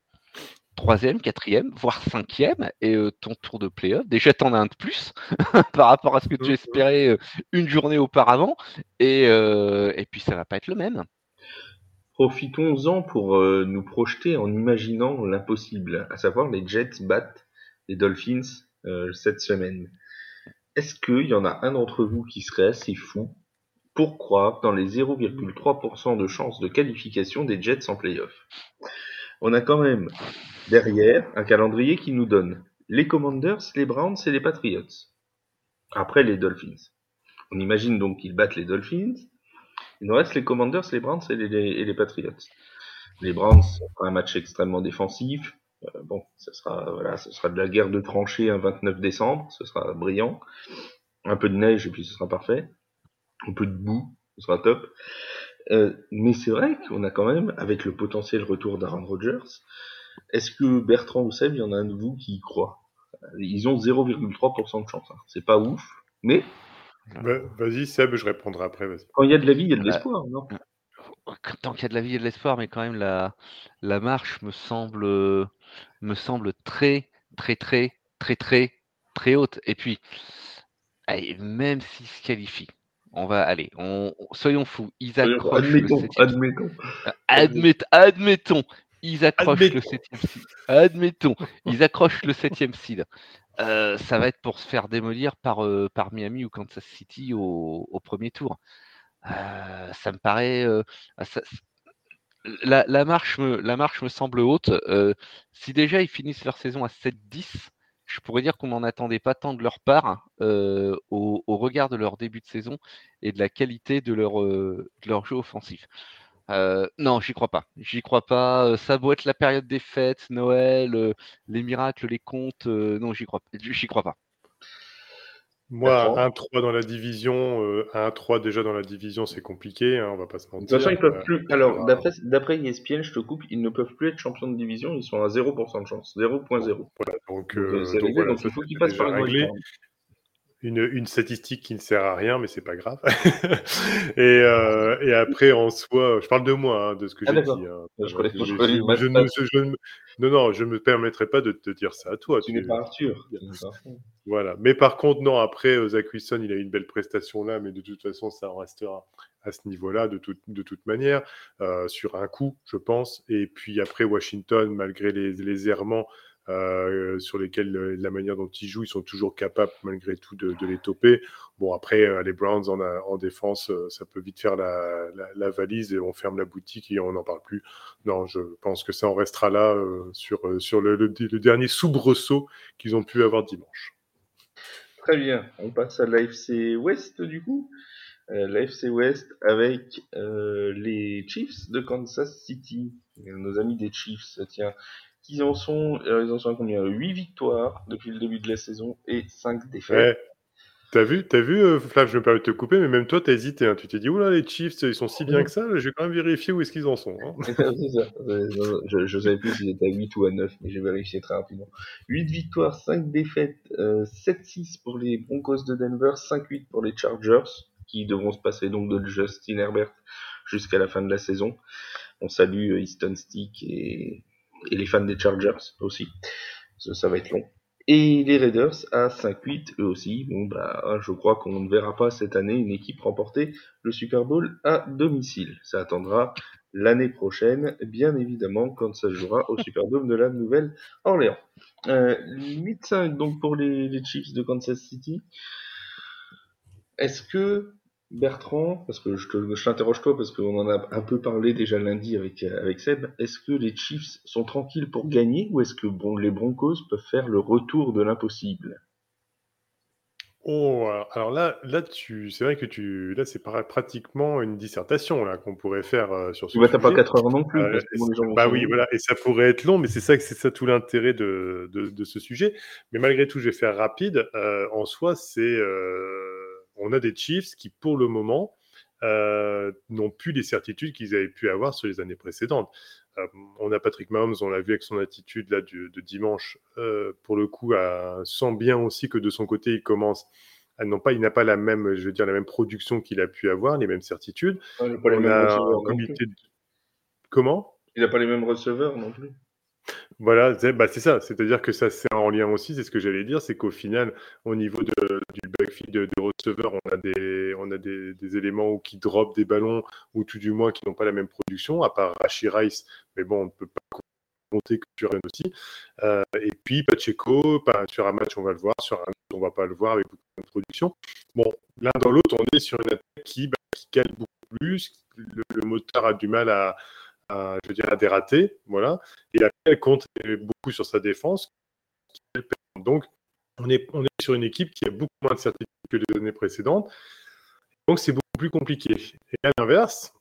troisième, quatrième, voire cinquième, et euh, ton tour de playoff, déjà t'en as un de plus <laughs> par rapport à ce que tu espérais euh, une journée auparavant, et, euh, et puis ça va pas être le même. Profitons-en pour nous projeter en imaginant l'impossible, à savoir les Jets battent les Dolphins cette semaine. Est-ce qu'il y en a un d'entre vous qui serait assez fou pour croire dans les 0,3% de chances de qualification des Jets en playoff? On a quand même Derrière, un calendrier qui nous donne les Commanders, les Browns et les Patriots. Après les Dolphins. On imagine donc qu'ils battent les Dolphins. Il nous reste les Commanders, les Browns et les, Patriots. Les Browns un match extrêmement défensif. Euh, bon, ce sera voilà, ce sera de la guerre de tranchées un 29 décembre, ce sera brillant. Un peu de neige et puis ce sera parfait. Un peu de boue, ce sera top. Euh, mais c'est vrai qu'on a quand même, avec le potentiel retour d'Aaron Rodgers, est-ce que Bertrand ou Seb, il y en a un de vous qui y croit? Ils ont 0,3% de chance. Hein. C'est pas ouf, mais. Bah, vas-y, Seb, je répondrai après. Quand il y a de la vie, il y a de l'espoir, non? Tant qu'il y a de la vie, il y a de l'espoir, mais quand même, la, la marche me semble, me semble très, très, très, très, très, très haute. Et puis, même s'ils se qualifient, on va aller, on, soyons fous, ils accrochent admettons, admettons. admettons, ils accrochent le septième seed. Admettons, ils accrochent le septième seed. Euh, ça va être pour se faire démolir par, euh, par Miami ou Kansas City au, au premier tour. Euh, ça me paraît. Euh, ça, la, la, marche me, la marche me semble haute. Euh, si déjà ils finissent leur saison à 7-10, je pourrais dire qu'on n'en attendait pas tant de leur part au, au, regard de leur début de saison et de la qualité de leur, leur jeu offensif. Euh, non, j'y crois pas. J'y crois pas. Euh, ça doit être la période des fêtes, Noël, euh, les miracles, les contes. non, j'y crois, j'y crois pas. Moi, 1-3 dans la division, 1-3 déjà dans la division, c'est compliqué, hein, on va pas se mentir. De toute façon, ils peuvent plus. Alors, d'après, d'après ESPN, je te coupe, ils ne peuvent plus être champions de division, ils sont à 0% de chance, 0.0. Voilà, donc, donc, il faut qu'ils passent par une une, une, statistique qui ne sert à rien, mais c'est pas grave. <laughs> et, euh, et, après, en soi, je parle de moi, hein, de ce que ah, j'ai dit. Hein. Je, je, ne, non, non, je ne me permettrai pas de te dire ça à toi. Tu, n'es pas Arthur. Voilà. Mais par contre, non, après, euh, Zach Wilson, il a eu une belle prestation là, mais de toute façon, ça en restera à ce niveau-là, de, tout, de toute manière, euh, sur un coup, je pense. Et puis après, Washington, malgré les, les errements, euh, sur lesquels euh, la manière dont ils jouent, ils sont toujours capables malgré tout de, les toper. Bon, après, euh, les Browns en, en, défense, ça peut vite faire la, valise et on ferme la boutique et on n'en parle plus. Non, je pense que ça en restera là sur, sur le, le, dernier soubresaut qu'ils ont pu avoir dimanche. Très bien, on passe à l'AFC West du coup. L'AFC West avec les Chiefs de Kansas City. Nos amis des Chiefs, tiens, ils en sont, euh, ils en sont à combien? 8 victoires depuis le début de la saison et 5 défaites. T'as vu, t'as vu, euh, Flav, je me permets de te couper, mais même toi, t'as hésité. Hein. Tu t'es dit, oula, les Chiefs, ils sont si bien que ça, je vais quand même vérifier où est-ce qu'ils en sont. Hein. <laughs> je, je savais plus s'ils étaient à 8 ou à 9, mais j'ai vérifié très rapidement. 8 victoires, 5 défaites, 7-6 euh, pour les Broncos de Denver, 5-8 pour les Chargers, qui devront se passer donc de Justin Herbert jusqu'à la fin de la saison. On salue Easton Stick et et les fans des Chargers aussi. Ça, va être long. Et les Raiders à 5-8, eux aussi. Bon, bah, je crois qu'on ne verra pas cette année une équipe remporter le Super Bowl à domicile. Ça attendra l'année prochaine, bien évidemment, quand ça jouera au Superdome de la Nouvelle-Orléans. Euh, 8-5 donc pour les Chiefs de Kansas City. Est-ce que Bertrand, parce que je, te, je t'interroge toi parce qu'on en a un peu parlé déjà lundi avec, avec Seb, est-ce que les Chiefs sont tranquilles pour gagner ou est-ce que bon, les Broncos peuvent faire le retour de l'impossible? Oh, alors là, là tu, c'est vrai que tu, là, c'est pratiquement une dissertation là qu'on pourrait faire euh, sur ce Tu t'as pas 4 heures non plus. Euh, parce que les gens bah oui, voilà, et ça pourrait être long, mais c'est ça que c'est ça tout l'intérêt de, de, de ce sujet. Mais malgré tout, je vais faire rapide. Euh, en soi, c'est, euh, on a des Chiefs qui, pour le moment, euh, n'ont plus les certitudes qu'ils avaient pu avoir sur les années précédentes. Euh, on a Patrick Mahomes, on l'a vu avec son attitude là du, de dimanche, euh, pour le coup, à, sent bien aussi que de son côté, il commence. à non pas, il n'a pas la même, je veux dire, la même production qu'il a pu avoir, les mêmes certitudes. Ah, il a pas les On mêmes a receveurs un non plus. comité de... Comment? Il a pas les mêmes receveurs non plus. Voilà, c'est bah, c'est ça. C'est-à-dire que ça, c'est en lien aussi, c'est ce que j'allais dire, c'est qu'au final, au niveau du backfield de, de receveurs, on a des, on a des, éléments qui dropent des ballons, ou tout du moins qui n'ont pas la même production, à part Rashi Rice, mais bon, on ne peut pas compter que sur aussi. Euh, et puis Pacheco, sur un match, on va le voir, sur un autre, on va pas le voir avec beaucoup de production. Bon, l'un dans l'autre, on est sur une attaque qui, bah, cale beaucoup plus. Le, le moteur a du mal à, à, je à dérater, voilà. Et après, elle compte beaucoup sur sa défense. Donc, on est, on est sur une équipe qui a beaucoup moins de certitude que les années précédentes. Donc, c'est beaucoup plus compliqué. Et à l'inverse,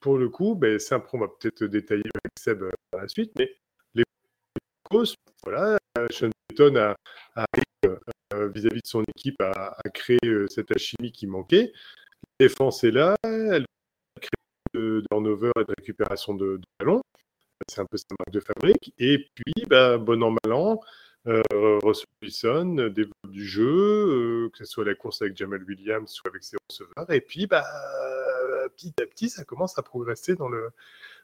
pour le coup, ben, c'est un on va peut-être détailler avec Seb euh, par la suite, mais les causes, voilà, euh, Sean Payton a, a arrive, euh, vis-à-vis de son équipe à, à créer euh, cette alchimie qui manquait. La défense est là, elle de, de turnover et de récupération de, ballons. C'est un peu sa marque de fabrique. Et puis, bah, bon an, mal an, euh, Russell Wilson euh, développe du jeu, euh, que ce soit la course avec Jamal Williams ou avec ses receveurs. Et puis, bah, petit à petit, ça commence à progresser dans le,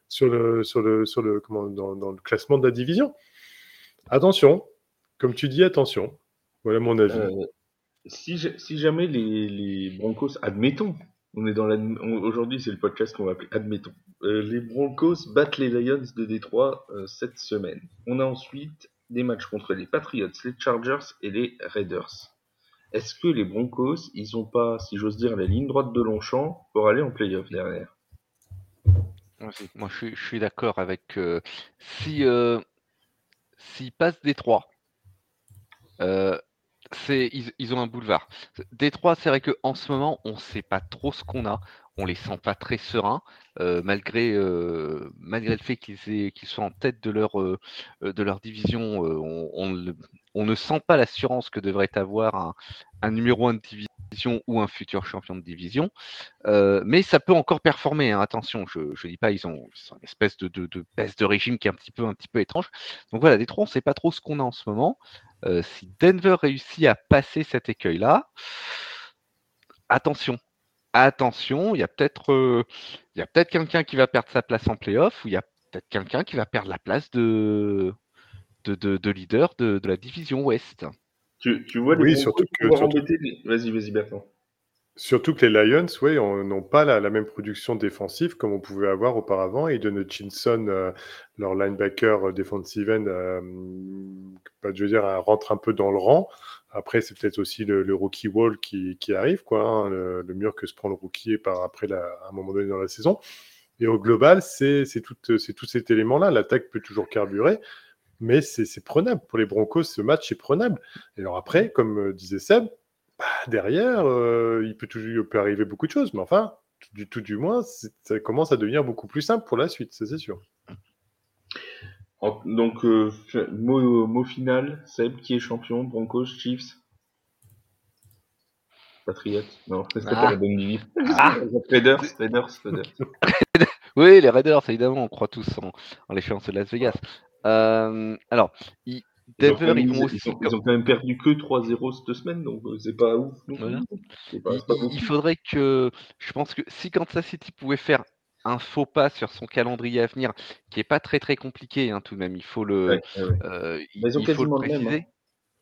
sur le, sur le, sur le, comment, dans, le classement de la division. Attention, comme tu dis, attention. Voilà mon avis. Euh, si, ja- si jamais les Broncos, admettons, on est dans aujourd'hui c'est le podcast qu'on va appeler admettons, Euh, les Broncos battent les Lions de Détroit euh, cette semaine. On a ensuite des matchs contre les Patriots, les Chargers et les Raiders. Est-ce que les Broncos, ils ont pas, si j'ose dire, la ligne droite de Longchamp pour aller en playoff derrière? Moi, je suis, d'accord avec. euh, si euh, s'ils passent Détroit, c'est ils, ils ont un boulevard. Détroit, c'est vrai qu'en ce moment, on ne sait pas trop ce qu'on a. On les sent pas très sereins, euh, malgré euh, malgré le fait qu'ils soient en tête de leur euh, de leur division. on ne sent pas l'assurance que devrait avoir un, un numéro 1 de division ou un futur champion de division. Euh, mais ça peut encore performer, hein, attention, je ne dis pas, ils ont, une espèce de, de, baisse de régime qui est un petit peu, un petit peu étrange. Donc voilà, Détroit, on ne sait pas trop ce qu'on a en ce moment. Euh, si Denver réussit à passer cet écueil-là, attention, attention, il y a peut-être euh, peut-être quelqu'un qui va perdre sa place en playoff ou il y a peut-être quelqu'un qui va perdre la place de, de, de, de leader de, de la division Ouest. Tu, tu vois les Oui, surtout que- surtout-. Vas-y, vas-y, Bertrand. Surtout que les Lions, on- n'ont pas la, la même production défensive comme on pouvait avoir auparavant. Et Don Hutchinson, euh, leur linebacker euh, defensive end, euh, bah, je veux dire, rentre un peu dans le rang. Après, c'est peut-être aussi le, le rookie wall qui, qui arrive, quoi, hein, le, le mur que se prend le rookie par après la- à un moment donné dans la saison. Et au global, c'est tout, c'est tout cet élément-là. L'attaque peut toujours carburer, mais c'est c'est prenable. Pour les Broncos, ce match est prenable. Et alors après, comme euh, disait Seb, bah, derrière, euh, il peut toujours il peut arriver beaucoup de choses, mais enfin, tout du, tout du moins, ça commence à devenir beaucoup plus simple pour la suite, ça c'est sûr. Donc, euh, mot, mot final, Seb, qui est champion, Broncos, Chiefs? Patriots Non, c'est Ah. pas la bonne division. Ah. Raiders, Raiders, Raiders. <laughs> Oui, les Raiders, évidemment, on croit tous en, en l'échéance de Las Vegas. Euh, alors, ils- Ils ont, quand Denver, ils vont aussi. ont, ils ont quand même perdu que 3-0 cette semaine, donc euh, c'est pas ouf. Voilà. Pas, Il, c'est pas il- beaucoup. il faudrait que. Je pense que si Kansas City pouvait faire un faux pas sur son calendrier à venir, qui est pas très très compliqué, hein, tout de même, il faut le, Ouais, ouais, ouais. euh, il, Mais ils ont il faut le quasiment le même, préciser.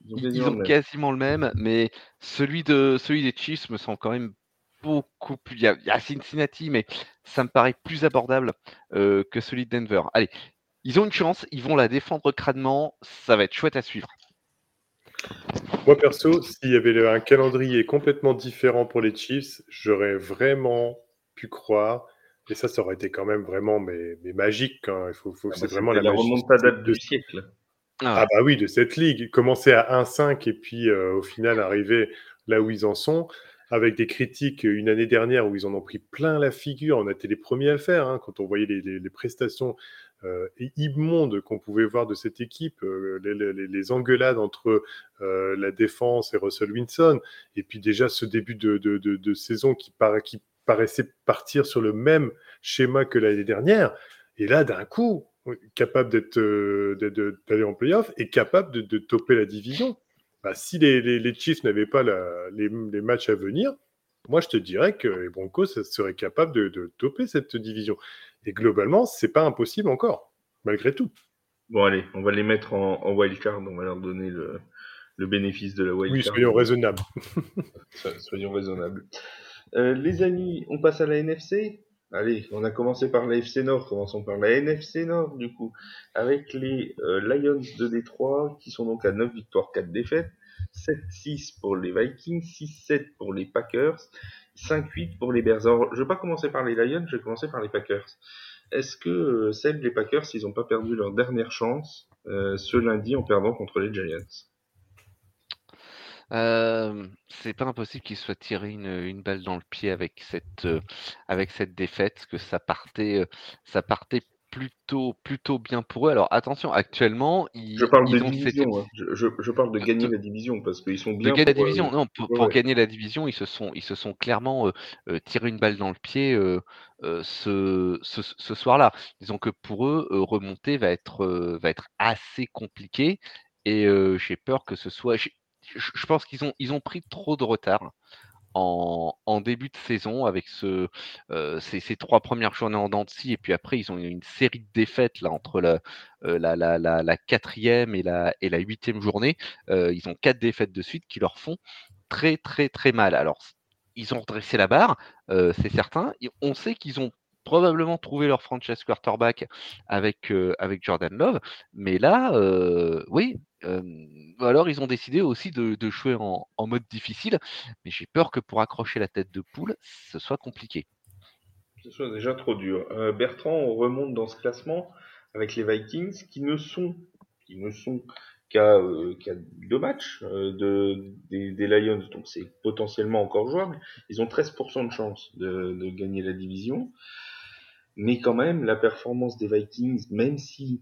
Ils ont, quasiment le même, mais celui, de, celui des Chiefs me semble quand même beaucoup plus. Il y, a, Cincinnati, mais ça me paraît plus abordable euh, que celui de Denver. Allez, ils ont une chance, ils vont la défendre crânement, ça va être chouette à suivre. Moi perso, s'il y avait un calendrier complètement différent pour les Chiefs, j'aurais vraiment pu croire. Et ça, ça aurait été quand même vraiment mais, magique. Hein. Il faut, faut ah c'est bah, vraiment la, la remontada du siècle. Ah, ah, bah oui, de cette ligue. Commencer à 1-5 et puis euh, au final arriver là où ils en sont, avec des critiques une année dernière où ils en ont pris plein la figure. On a été les premiers à le faire hein, quand on voyait les, prestations euh, immondes qu'on pouvait voir de cette équipe, euh, les, engueulades entre la défense et Russell Winson, et puis déjà ce début de, saison qui, paraissait partir sur le même schéma que l'année dernière. Et là, d'un coup, capable euh, d'aller en playoff et capable de, de toper la division. Bah, si les, Chiefs n'avaient pas les, les, matchs à venir, moi je te dirais que les Broncos seraient capables de, de toper cette division. Et globalement, c'est pas impossible encore, malgré tout. Bon, allez, on va les mettre en, en wildcard, on va leur donner le, le bénéfice de la wildcard. Oui, soyons raisonnables. <laughs> soyons raisonnables. Euh, les amis, on passe à la NFC. Allez, on a commencé par la FC Nord, commençons par la NFC Nord du coup, avec les euh, Lions de Détroit qui sont donc à 9 victoires, 4 défaites, 7-6 pour les Vikings, 6-7 pour les Packers, 5-8 pour les Bears. Alors, je vais pas commencer par les Lions, je vais commencer par les Packers. Est-ce que euh, celles les Packers, ils n'ont pas perdu leur dernière chance euh, ce lundi en perdant contre les Giants? C'est pas impossible qu'il soit tiré une, balle dans le pied avec cette, avec cette défaite, que ça partait, ça partait plutôt, plutôt bien pour eux. Alors attention, actuellement, ils, Je parle de division, hein. je, parle de gagner la division parce qu'ils sont bien. gagner la division, non, pour, gagner la division, ils se sont, ils se sont clairement tiré une balle dans le pied ce, ce, soir-là. Disons que pour eux, remonter va être, va être assez compliqué. Et j'ai peur que ce soit je pense qu'ils ont, ils ont pris trop de retard en, début de saison avec euh, ces, trois premières journées en Dancy et puis après ils ont eu une série de défaites là entre la, euh, la, la, la, quatrième et la, et la huitième journée. Euh, ils ont quatre défaites de suite qui leur font très très très mal. Alors ils ont redressé la barre, c'est certain. On sait qu'ils ont probablement trouvé leur franchise quarterback avec, avec Jordan Love. Mais là, oui, alors ils ont décidé aussi de, jouer en, mode difficile. Mais j'ai peur que pour accrocher la tête de poule, ce soit compliqué. Ce soit déjà trop dur. Bertrand, on remonte dans ce classement avec les Vikings qui ne sont, qui ne sont qu'à deux matchs de, des, Lions, donc c'est potentiellement encore jouable. Ils ont 13% de chance de, gagner la division. Mais quand même, la performance des Vikings, même si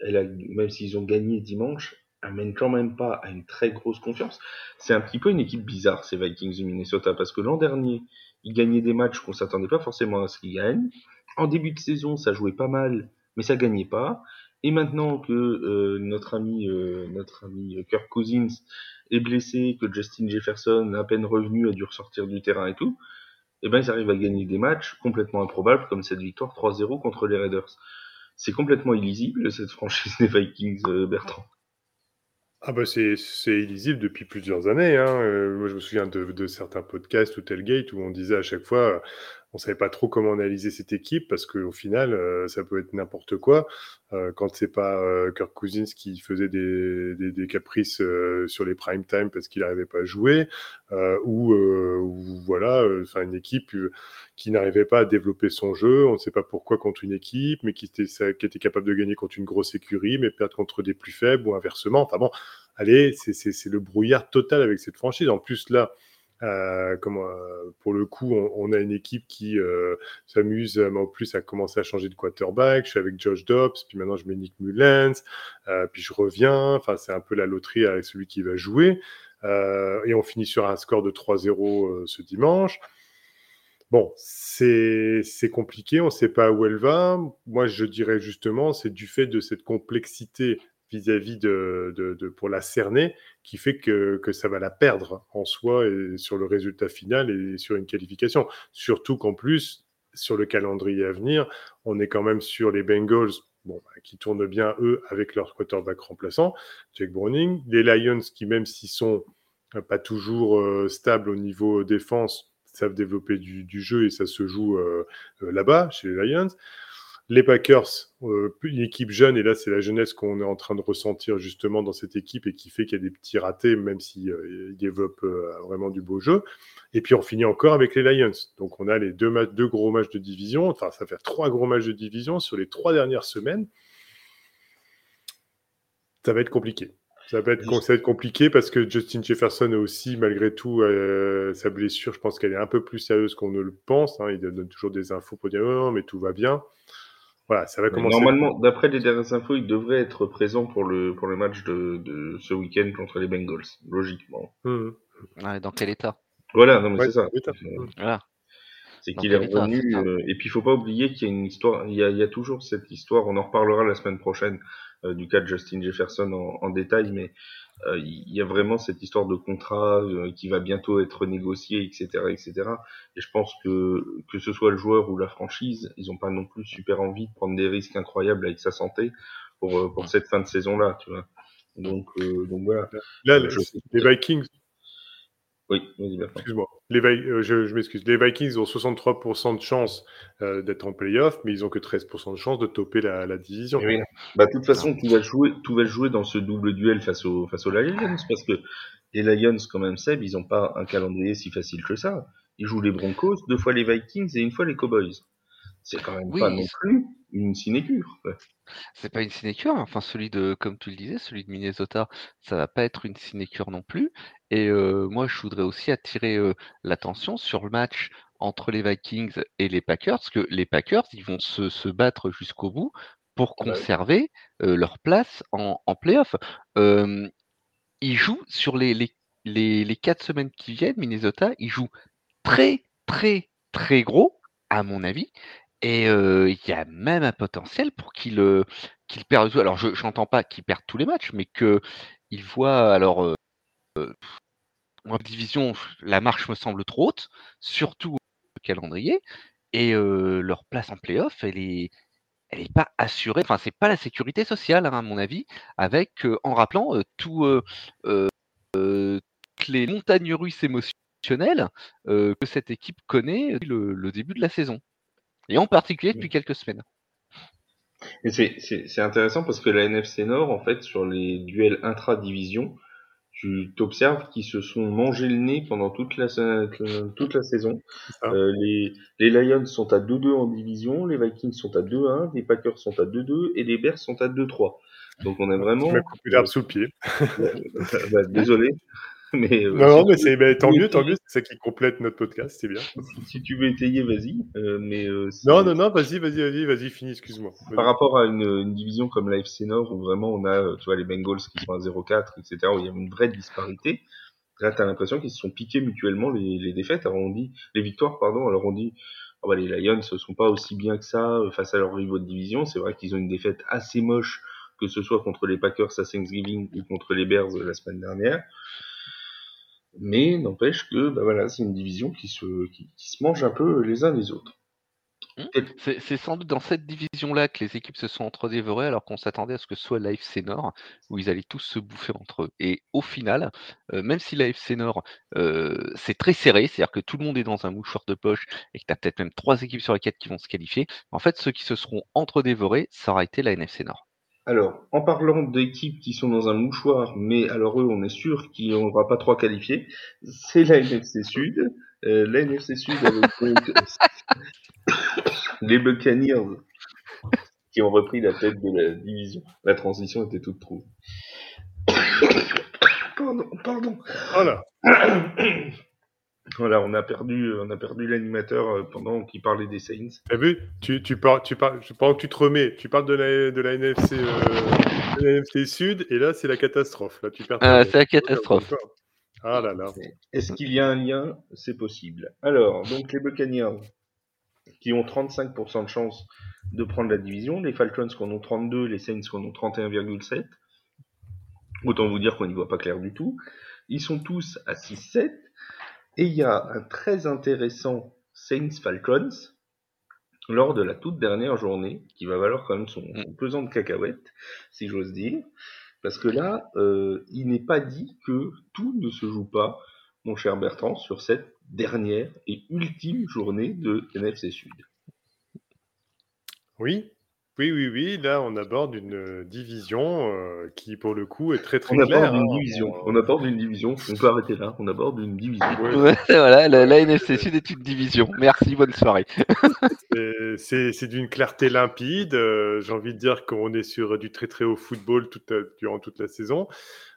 elle a, même s'ils ont gagné dimanche, amène quand même pas à une très grosse confiance. C'est un petit peu une équipe bizarre, ces Vikings du Minnesota, parce que l'an dernier, ils gagnaient des matchs qu'on s'attendait pas forcément à ce qu'ils gagnent. En début de saison, ça jouait pas mal, mais ça gagnait pas. Et maintenant que euh, notre ami, euh, notre ami Kirk Cousins est blessé, que Justin Jefferson, à peine revenu, a dû ressortir du terrain et tout, eh ben, ils arrivent à gagner des matchs complètement improbables, comme cette victoire 3-0 contre les Raiders. C'est complètement illisible, cette franchise des Vikings, euh, Bertrand. Ah bah c'est illisible depuis plusieurs années. Hein. Euh, moi, je me souviens de, de, certains podcasts ou Telgate où on disait à chaque fois on savait pas trop comment analyser cette équipe parce qu'au final, euh, ça peut être n'importe quoi. Euh, quand c'est pas euh, Kirk Cousins qui faisait des, caprices euh, sur les prime time parce qu'il n'arrivait pas à jouer, ou, ou, voilà, enfin une équipe qui n'arrivait pas à développer son jeu. On ne sait pas pourquoi contre une équipe, mais qui était, qui était capable de gagner contre une grosse écurie, mais perdre contre des plus faibles ou inversement. Enfin bon, allez, c'est le brouillard total avec cette franchise. En plus là. Euh, euh, pour le coup, on, a une équipe qui euh, s'amuse en plus à commencer à changer de quarterback. Je suis avec Josh Dobbs, puis maintenant je mets Nick Mullens, puis je reviens. Enfin, c'est un peu la loterie avec celui qui va jouer. et on finit sur un score de 3-0 ce dimanche. Bon, c'est compliqué, on ne sait pas où elle va. Moi, je dirais justement, c'est du fait de cette complexité vis-à-vis de, de, pour la cerner qui fait que, que, ça va la perdre en soi et sur le résultat final et sur une qualification. Surtout qu'en plus, sur le calendrier à venir, on est quand même sur les Bengals bon, bah, qui tournent bien, eux, avec leur quarterback remplaçant, Jake Browning. Les Lions, qui, même s'ils sont pas toujours stables au niveau défense, savent développer du, jeu et ça se joue là-bas, chez les Lions. Les Packers, euh, une équipe jeune, et là c'est la jeunesse qu'on est en train de ressentir justement dans cette équipe et qui fait qu'il y a des petits ratés, même s'ils euh, développent euh, vraiment du beau jeu. Et puis on finit encore avec les Lions. Donc on a les deux, gros matchs de division, enfin ça fait trois gros matchs de division sur les trois dernières semaines. Ça va être compliqué. Ça va, être, compliqué parce que Justin Jefferson aussi, malgré tout, sa blessure, je pense qu'elle est un peu plus sérieuse qu'on ne le pense. Hein. Il donne toujours des infos pour dire non, mais tout va bien. Voilà, ça va commencer. Normalement, d'après les dernières infos, il devrait être présent pour le, pour le match de, de ce week-end contre les Bengals, logiquement. Mmh. dans quel état? Voilà, non mais c'est ça. Euh, voilà. C'est qu'il est revenu. Euh, et puis il faut pas oublier qu'il y a une histoire. Il y a, il y a toujours cette histoire. On en reparlera la semaine prochaine euh, du cas de Justin Jefferson en, en détail, mais il y a vraiment cette histoire de contrat euh, qui va bientôt être négocié, etc., etc. Et je pense que que ce soit le joueur ou la franchise, ils n'ont pas non plus super envie de prendre des risques incroyables avec sa santé pour pour cette fin de saison là, tu vois. Donc donc voilà. Là, les Vikings oui, Excuse-moi. Les, euh. Les Vikings ont 63% de chance euh, d'être en playoff, mais ils ont que 13% de chance de toper la, division. Oui. Bah, de toute façon, tout va, jouer, dans ce double duel face, au, face aux Lions, parce que les Lions, quand même, Seb, ils n'ont pas un calendrier si facile que ça. Ils jouent les Broncos, deux fois les Vikings et une fois les Cowboys. C'est quand même pas non plus une sinécure. C'est pas une sinécure, enfin celui de, comme tu le disais, celui de Minnesota, ça va pas être une sinécure non plus. Et moi, je voudrais aussi attirer l'attention sur le match entre les Vikings et les Packers, parce que les Packers, ils vont se, battre jusqu'au bout pour ah bah conserver leur place en, en playoff. ils jouent sur les, les, les, quatre semaines qui viennent, Minnesota, ils jouent très, très, très gros, à mon avis. Et il y a même un potentiel pour qu'il perdent tout. Alors, je n'entends pas qu'ils perdent tous les matchs, mais qu'ils voient alors en division, la marche me semble trop haute, surtout au calendrier, et leur place en playoff, elle est, elle n'est pas assurée. Enfin, c'est pas la sécurité sociale, hein, à mon avis, avec en rappelant tout, toutes les montagnes russes émotionnelles que cette équipe connaît depuis le, début de la saison, et en particulier depuis quelques semaines. Et c'est intéressant parce que la NFC Nord, en fait, sur les duels intra-division, tu t'observes qu'ils se sont mangés le nez pendant toute la, toute la saison. Euh, les, les Lions sont à 2-2 en division, les Vikings sont à 2-1, les Packers sont à 2-2 et les Bears sont à 2-3. Donc on a vraiment... Tu coupé l'herbe sous le pied. bah, désolé. <laughs> Mais, euh, non, mais c'est tant mieux, tant mieux, c'est ça qui complète notre podcast, c'est bien. Si tu veux étayer, vas-y. Euh, mais euh, non, non, non, vas-y, vas-y, vas-y, vas-y, finis, excuse-moi. Par rapport à une, une division comme l'AFC Nord où vraiment on a, tu vois, les Bengals qui sont à 0-4, etc., où il y a une vraie disparité. Là, t'as l'impression qu'ils se sont piqués mutuellement les, les défaites. Alors on dit les victoires, pardon. Alors on dit, oh, bah, les Lions ne sont pas aussi bien que ça face à leur rivaux de division. C'est vrai qu'ils ont une défaite assez moche, que ce soit contre les Packers à Thanksgiving ou contre les Bears la semaine dernière. Mais n'empêche que bah voilà, c'est une division qui se, qui, se mange un peu les uns les autres. Mmh. C'est sans doute dans cette division-là que les équipes se sont entre-dévorées alors qu'on s'attendait à ce que ce soit l'AFC Nord où ils allaient tous se bouffer entre eux. Et au final, euh, même si l'AFC Nord euh, c'est très serré, c'est-à-dire que tout le monde est dans un mouchoir de poche et que tu as peut-être même trois équipes sur les quatre qui vont se qualifier, en fait ceux qui se seront entre-dévorés, ça aura été la NFC Nord. Alors, en parlant d'équipes qui sont dans un mouchoir, mais alors eux, on est sûr qu'il n'y aura pas trois qualifiés, c'est la NFC Sud. Euh, la NFC Sud avec <coughs> donc les Buccaneers qui ont repris la tête de la division. La transition était toute trouve. <coughs> pardon, pardon. Voilà. <coughs> Voilà, on a perdu, on a perdu l'animateur euh, pendant qu'il parlait des Saints. T'as vu? Tu, tu parles, tu parles, pendant que tu te remets, tu parles de la, de la NFC, euh, de la NFC Sud, et là c'est la catastrophe. Là, tu perds. Ah, c'est la catastrophe. Ah là là. Est-ce qu'il y a un lien? C'est possible. Alors, donc les Buccaneers qui ont 35% de chance de prendre la division, les Falcons qui en ont 32, les Saints qui en ont 31,7. Autant vous dire qu'on n'y voit pas clair du tout. Ils sont tous à 6-7. Et il y a un très intéressant Saints Falcons lors de la toute dernière journée, qui va valoir quand même son, Mm. son pesant de cacahuètes, si j'ose dire. Parce que là, euh, il n'est pas dit que tout ne se joue pas, mon cher Bertrand, sur cette dernière et ultime journée de NFC Sud. Oui, oui, oui, oui. Là, on aborde une euh, division euh, qui, pour le coup, est très, très On aborde claire. une hein. division. On- On aborde une division. On peut arrêter là. On aborde une division. Ouais, <laughs> voilà, la, la NFC Sud est une division. Merci, bonne soirée. <laughs> c'est- d'une clarté limpide. euh, J'ai envie de dire qu'on est sur du très, très haut football toute, durant toute la saison.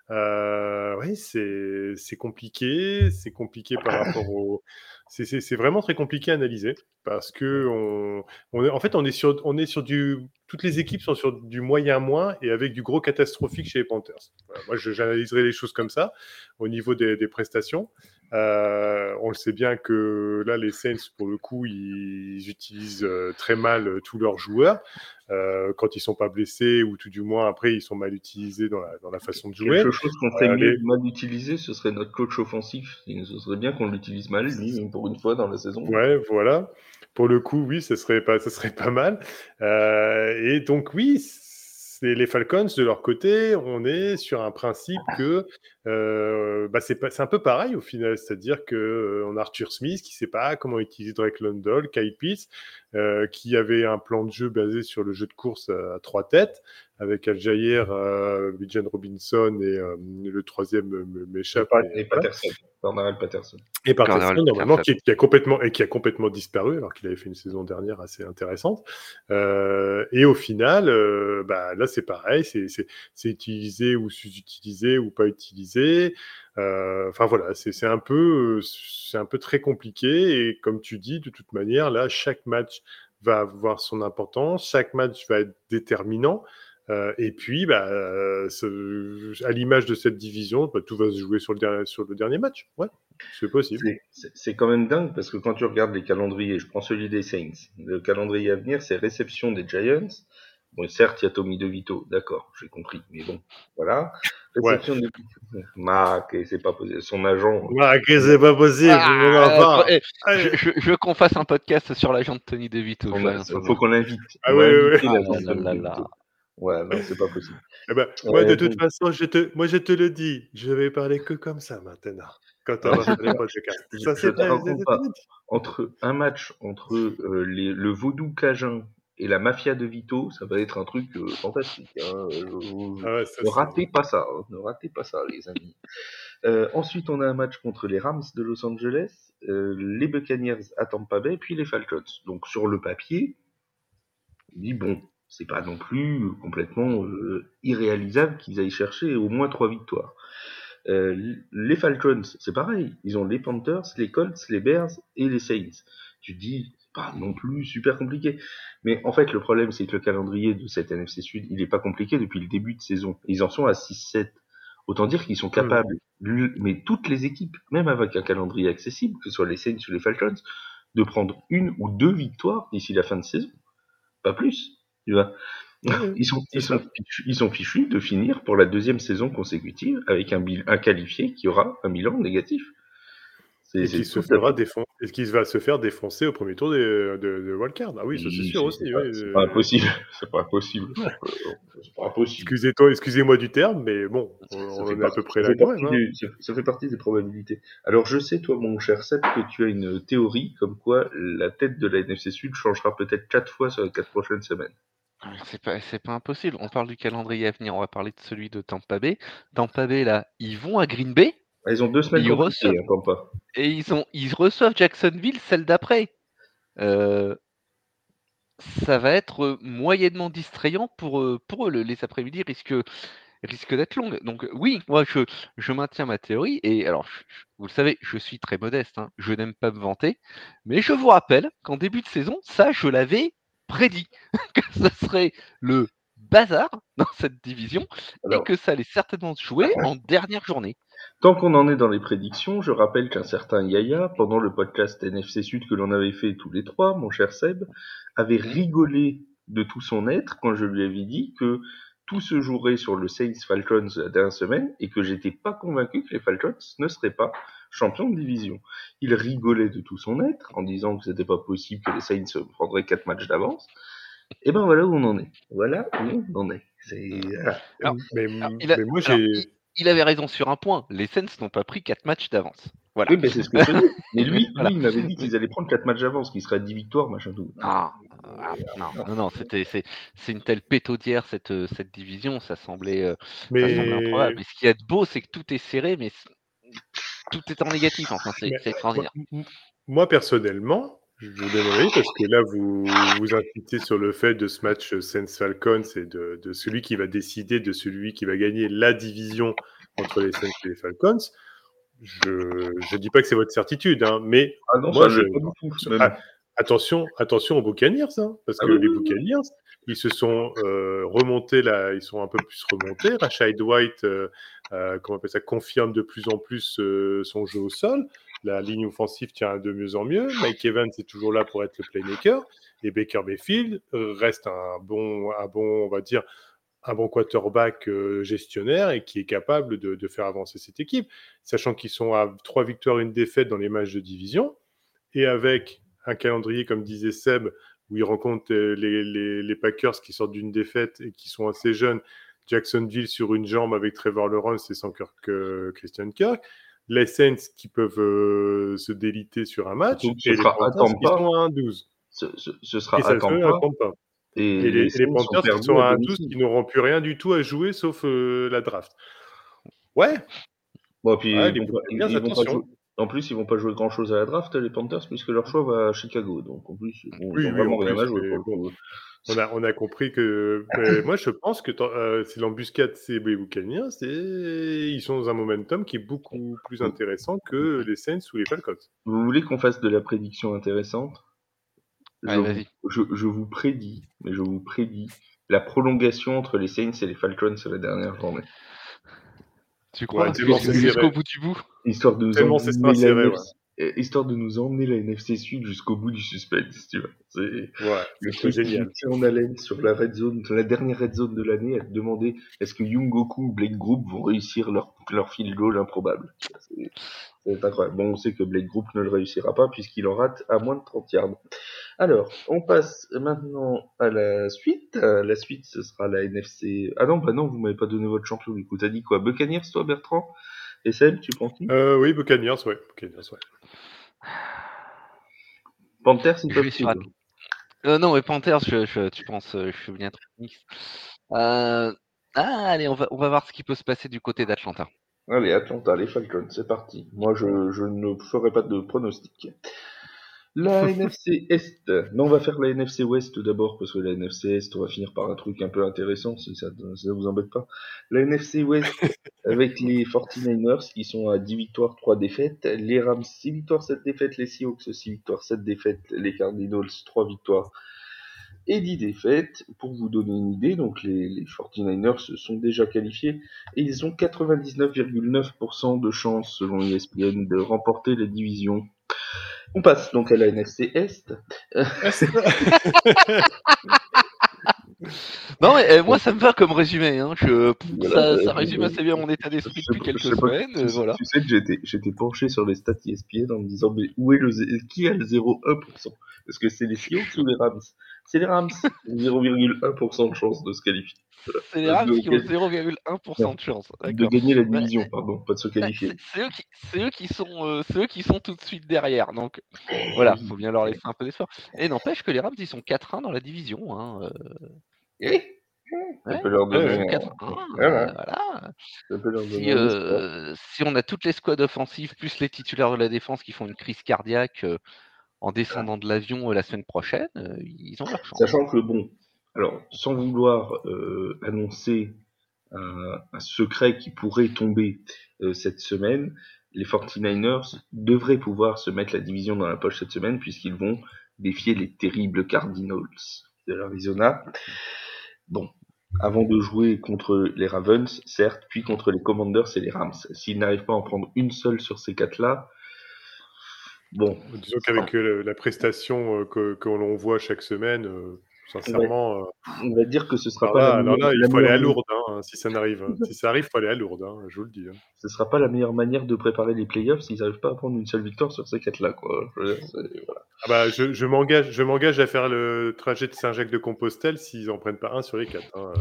Euh, oui, c'est compliqué. C'est compliqué par rapport au. c'est vraiment très compliqué à analyser parce que on, on est, en fait on est sur on est sur du toutes les équipes sont sur du moyen moins et avec du gros catastrophique chez les Panthers. Voilà, moi, j'analyserai les choses comme ça au niveau des, des prestations. Euh, on le sait bien que là, les Saints, pour le coup, ils utilisent euh, très mal euh, tous leurs joueurs euh, quand ils sont pas blessés ou tout du moins après ils sont mal utilisés dans la, dans la façon de jouer. Quelque chose qu'on ferait Euh, mieux les- mal utiliser, ce serait notre coach offensif. Ce serait bien qu'on l'utilise mal, lui, pour une fois dans la saison. Ouais, voilà. Pour le coup, oui, ce serait pas, mal. Euh, et donc, oui, les Falcons de leur côté, on est sur un principe que euh, bah, c'est un peu pareil au final, c'est-à-dire que euh, a Arthur Smith qui sait pas comment utiliser Drake London, Kyle Pitts, qui avait un plan de jeu basé sur le jeu de course à trois têtes avec Al Jair, euh, Bijan Robinson et euh, le troisième me- me- m'échappe. Et voilà. Patterson. Et Patterson, normalement, qui, qui a complètement et qui a complètement disparu alors qu'il avait fait une saison dernière assez intéressante. Euh, et au final, euh, bah, là c'est pareil, c'est c'est- c'est utilisé ou sous-utilisé ou pas utilisé. Euh, Enfin voilà, c'est c'est un peu c'est un peu très compliqué et comme tu dis, de toute manière, là chaque match va avoir son importance, chaque match va être déterminant. Euh, et puis, bah, euh, ce- à l'image de cette division, bah, tout va se jouer sur le, dernier, sur le dernier match. Ouais, c'est possible. C'est- quand même dingue parce que quand tu regardes les calendriers, je prends celui des Saints, le calendrier à venir, c'est réception des Giants. Bon, certes, il y a Tommy DeVito, d'accord, j'ai compris, mais bon, voilà. Ouais. Réception des Mac, et c'est pas possible. Son agent, Ouais, que c'est pas possible, Ah, je, je- je veux qu'on fasse un podcast sur l'agent de Tony DeVito. a- rien faut qu'on l'invite. Ah ouais, ouais, ouais. Ouais, non, c'est pas possible. Eh ben, moi, Ouais, de toute façon, je te, moi, je te le dis, je vais parler que comme ça maintenant. Quand on va faire les <laughs> podcasts. Ça, c'est pas- Entre un match entre euh, les- le vaudou cajun et la mafia de Vito, ça va être un truc euh, fantastique. hein. Je- je- Ah ouais, ça, Ne ratez pas ça, hein. ne ratez pas ça, les amis. Euh, ensuite, on a un match contre les Rams de Los Angeles, euh, les Buccaneers à Tampa Bay, puis les Falcons. Donc, sur le papier, on dit bon, c'est pas non plus complètement euh, irréalisable qu'ils aillent chercher au moins trois victoires. Euh, les Falcons, c'est pareil, ils ont les Panthers, les Colts, les Bears et les Saints. Tu te dis, c'est pas non plus super compliqué. Mais en fait, le problème, c'est que le calendrier de cette NFC Sud, il est pas compliqué depuis le début de saison. Ils en sont à 6-7. Autant dire qu'ils sont capables, lu- mais toutes les équipes, même avec un calendrier accessible, que ce soit les Saints ou les Falcons, de prendre une ou deux victoires d'ici la fin de saison. Pas plus. Tu vois. Ouais, Ils sont, ils, sont fichus, ils sont fichus de finir pour la deuxième saison consécutive avec un, qualifié qui aura un bilan négatif. C'est- Et c'est qui se tout à fera défon- et qui va se faire défoncer au premier tour des- de, de Wildcard. Ah oui, ça c'est sûr aussi. pas, oui, euh, pas impossible. <laughs> C'est pas impossible. Impossible. Excusez-toi, excusez-moi du terme, mais bon, on, Ça on fait est à peu près là même. hein. du- ça- ça fait partie des probabilités. Alors je sais, toi, mon cher Seth, que tu as une théorie comme quoi la tête de la NFC Sud changera peut-être quatre fois sur les quatre prochaines semaines. C'est pas, c'est pas impossible. On parle du calendrier à venir. On va parler de celui de Tampa Bay. Tampa Bay, là, ils vont à Green Bay Ah, Ils ont deux semaines Ils compliquées, reçoivent- hein, Tampa. et ils, ont, ils reçoivent Jacksonville celle d'après. Euh, ça va être euh, moyennement distrayant pour, eux- pour eux. Le- Les après-midi risquent, risquent d'être longues. Donc, euh, oui, moi, je, je maintiens ma théorie. Et alors, je- je- vous le savez, je suis très modeste. hein, je n'aime pas me vanter. Mais je vous rappelle qu'en début de saison, ça, je l'avais prédit. <laughs> que ce serait le bazar <laughs> dans cette division Alors, et que ça allait certainement se jouer en dernière journée. Tant qu'on en est dans les prédictions, je rappelle qu'un certain Yaya, pendant le podcast NFC Sud que l'on avait fait tous les trois, mon cher Seb, avait rigolé de tout son être quand je lui avais dit que tout se jouerait sur le Saints Falcons la dernière semaine et que j'étais pas convaincu que les Falcons ne seraient pas champion de division. Il rigolait de tout son être en disant que c'était pas possible que les Saints prendraient quatre matchs d'avance. Et ben voilà où on en est. Voilà où on en est. mais, moi, j'ai il avait raison sur un point. Les Saints n'ont pas pris 4 matchs d'avance. Voilà. Oui, mais c'est ce que je dis. Mais lui, <laughs> lui il m'avait dit qu'ils allaient prendre 4 matchs d'avance, qu'il serait à 10 victoires, machin tout. Ah, non, non, non, c'était, c'est, une telle pétaudière cette, cette division, ça semblait, euh, mais... ça semblait improbable. Mais ce qui est beau, c'est que tout est serré, mais tout est en négatif. Enfin, c'est, extraordinaire. Moi, personnellement, je vous donne parce que là, vous vous insistez sur le fait de ce match Saints-Falcons et de, de, celui qui va décider de celui qui va gagner la division entre les Saints et les Falcons. Je ne dis pas que c'est votre certitude, hein, mais ah non, moi, je, ah, attention, attention aux Buccaneers, hein, parce ah que les Buccaneers, ils se sont euh, remontés là, ils sont un peu plus remontés. Rashad White, euh, euh, comment on appelle ça, confirme de plus en plus son jeu au sol. La ligne offensive tient de mieux en mieux. Mike Evans est toujours là pour être le playmaker. Et Baker Mayfield reste un bon, un bon, on va dire, un bon quarterback gestionnaire et qui est capable de, faire avancer cette équipe, sachant qu'ils sont à trois victoires, une défaite dans les matchs de division, et avec un calendrier, comme disait Seb, où ils rencontrent les, Packers qui sortent d'une défaite et qui sont assez jeunes, Jacksonville sur une jambe avec Trevor Lawrence et sans que Christian Kirk, les Saints qui peuvent euh, se déliter sur un match, et les Panthers qui sont à 1-12. Ce, ce, sera et ça pas. Et, les, les, Panthers qui sont à 1-12 qui n'auront plus rien du tout à jouer sauf euh, la draft. Ouais. Bon, puis, en plus, ils vont pas jouer grand chose à la draft, les Panthers, puisque leur choix va à Chicago. Donc, en plus, bon, ils vraiment rien à jouer. On a, on a compris que. <coughs> moi, je pense que euh, c'est l'embuscade, c'est Buccaneers, ils sont dans un momentum qui est beaucoup plus intéressant que les Saints ou les Falcons. Vous voulez qu'on fasse de la prédiction intéressante? Je, je, je, vous prédis, mais je vous prédis la prolongation entre les Saints et les Falcons sur la dernière journée. Tu crois? Jusqu'au bout du bout? Histoire de Tellement c'est serré, euh, histoire de nous emmener la NFC Sud jusqu'au bout du suspense, tu vois. C'est ouais, le truc génial. qui en haleine sur la red zone, la dernière red zone de l'année, à te demander est-ce que Young Goku ou Blake Group vont réussir leur, leur field goal improbable? C'est incroyable. Bon, on sait que Blake Group ne le réussira pas puisqu'il en rate à moins de 30 yards. Alors, on passe maintenant à la suite. Euh, la suite, ce sera la NFC. Ah non, bah non, vous m'avez pas donné votre champion. Écoute, t'as dit quoi? Buccaneers, toi, Bertrand? Et celle, tu penses qui? Euh, Oui, Buccaneers, ouais. Buccaneers, ouais. Panthers, c'est pas sur... euh, Non, mais Panthers, je, je, tu penses, euh, je suis bien trop euh, Ah, allez, on va, on va voir ce qui peut se passer du côté d'Atlanta. Allez, Atlanta, les Falcons, c'est parti. Moi, je, je ne ferai pas de pronostic. La <laughs> NFC Est. Non, on va faire la NFC Ouest d'abord, parce que la NFC Est, on va finir par un truc un peu intéressant, si ça ne vous embête pas. La NFC Ouest, <laughs> avec les 49ers, qui sont à 10 victoires, 3 défaites. Les Rams, 6 victoires, 7 défaites. Les Seahawks, 6 victoires, 7 défaites. Les Cardinals, 3 victoires et 10 défaites. Pour vous donner une idée, donc les, les 49ers se sont déjà qualifiés et ils ont 99,9% de chance, selon ESPN, de remporter les divisions on passe donc à la NFC Est. <laughs> non, mais euh, moi, ça me va comme résumé. Hein. Je, ça, résume assez bien mon état d'esprit depuis quelques semaines. tu, voilà. tu sais que j'étais, j'étais penché sur les stats ESPN en me disant, mais où est le, qui a le 0,1% Est-ce que c'est les Seahawks ou les Rams C'est les Rams. <laughs> 0,1% de chance de se qualifier. C'est les Rams qui ont 0,1% de chance. De gagner la division, pardon, pas de se qualifier. C'est eux, eux, qui sont, euh, eux qui sont tout de suite derrière. Donc voilà, il faut bien leur laisser un peu d'espoir. Et n'empêche que les Rams, ils sont 4-1 dans la division. Hein. Euh. Ça peut leur donner. 4 voilà. Si, euh, si, on a toutes les squads offensives plus les titulaires de la défense qui font une crise cardiaque en descendant de l'avion la semaine prochaine, ils ont leur chance. Sachant que bon, alors, sans vouloir euh, annoncer un, secret qui pourrait tomber euh, cette semaine, les 49ers devraient pouvoir se mettre la division dans la poche cette semaine puisqu'ils vont défier les terribles Cardinals de l'Arizona. Bon, avant de jouer contre les Ravens, certes, puis contre les Commanders et les Rams. S'ils n'arrivent pas à en prendre une seule sur ces quatre-là, bon. Disons qu'avec euh, la prestation que, que l'on voit chaque semaine, Sincèrement. On va, dire que ce sera pas. la là, il faut aller à Lourdes, hein, si ça n'arrive. si ça arrive, il faut aller à Lourdes, hein, je vous le dis. Hein. Ce sera pas la meilleure manière de préparer les playoffs s'ils n'arrivent pas à prendre une seule victoire sur ces quatre-là, voilà. ah bah, je, je m'engage, je à faire le trajet de Saint-Jacques de Compostelle s'ils en prennent pas un sur les quatre. Hein.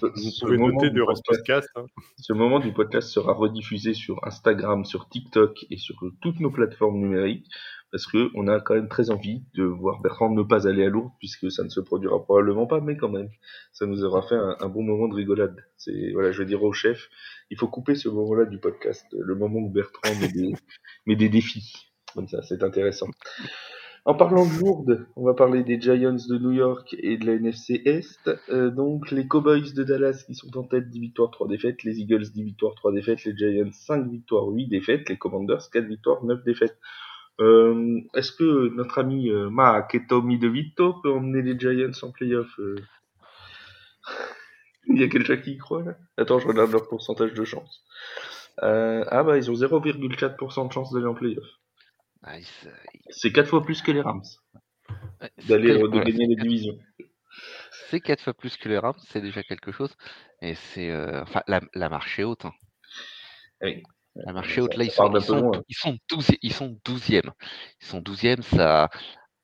Vous pouvez noter le podcast. Hein. Ce moment du podcast sera rediffusé sur Instagram, sur TikTok et sur toutes nos plateformes numériques parce que on a quand même très envie de voir Bertrand ne pas aller à Lourdes puisque ça ne se produira probablement pas, mais quand même, ça nous aura fait un, bon moment de rigolade. C'est voilà, je vais dire au chef, il faut couper ce moment-là du podcast, le moment où Bertrand met des, <laughs> met des défis, comme ça, c'est intéressant. En parlant de Lourdes, on va parler des Giants de New York et de la NFC Est. Euh, donc les Cowboys de Dallas qui sont en tête 10 victoires, 3 défaites, les Eagles 10 victoires, 3 défaites, les Giants 5 victoires, 8 défaites, les Commanders 4 victoires, 9 défaites. Euh, Est-ce que notre ami euh, Ma Ketomi De Vito peut emmener les Giants en playoff euh? <laughs> Il y a quelqu'un qui y croit là? Attends, je regarde leur pourcentage de chance. Euh, ah bah ils ont 0,4% de chance d'aller en playoff. Ah, c'est 4 fois plus que les Rams. D'aller de gagner les divisions. C'est 4 fois plus que les Rams, c'est déjà quelque chose. Et c'est enfin la, la marche est haute. Hein. Oui. La marché haute, là, ils sont, ils, sont, ils, sont 12, ils sont 12e. Ils sont 12e, ça,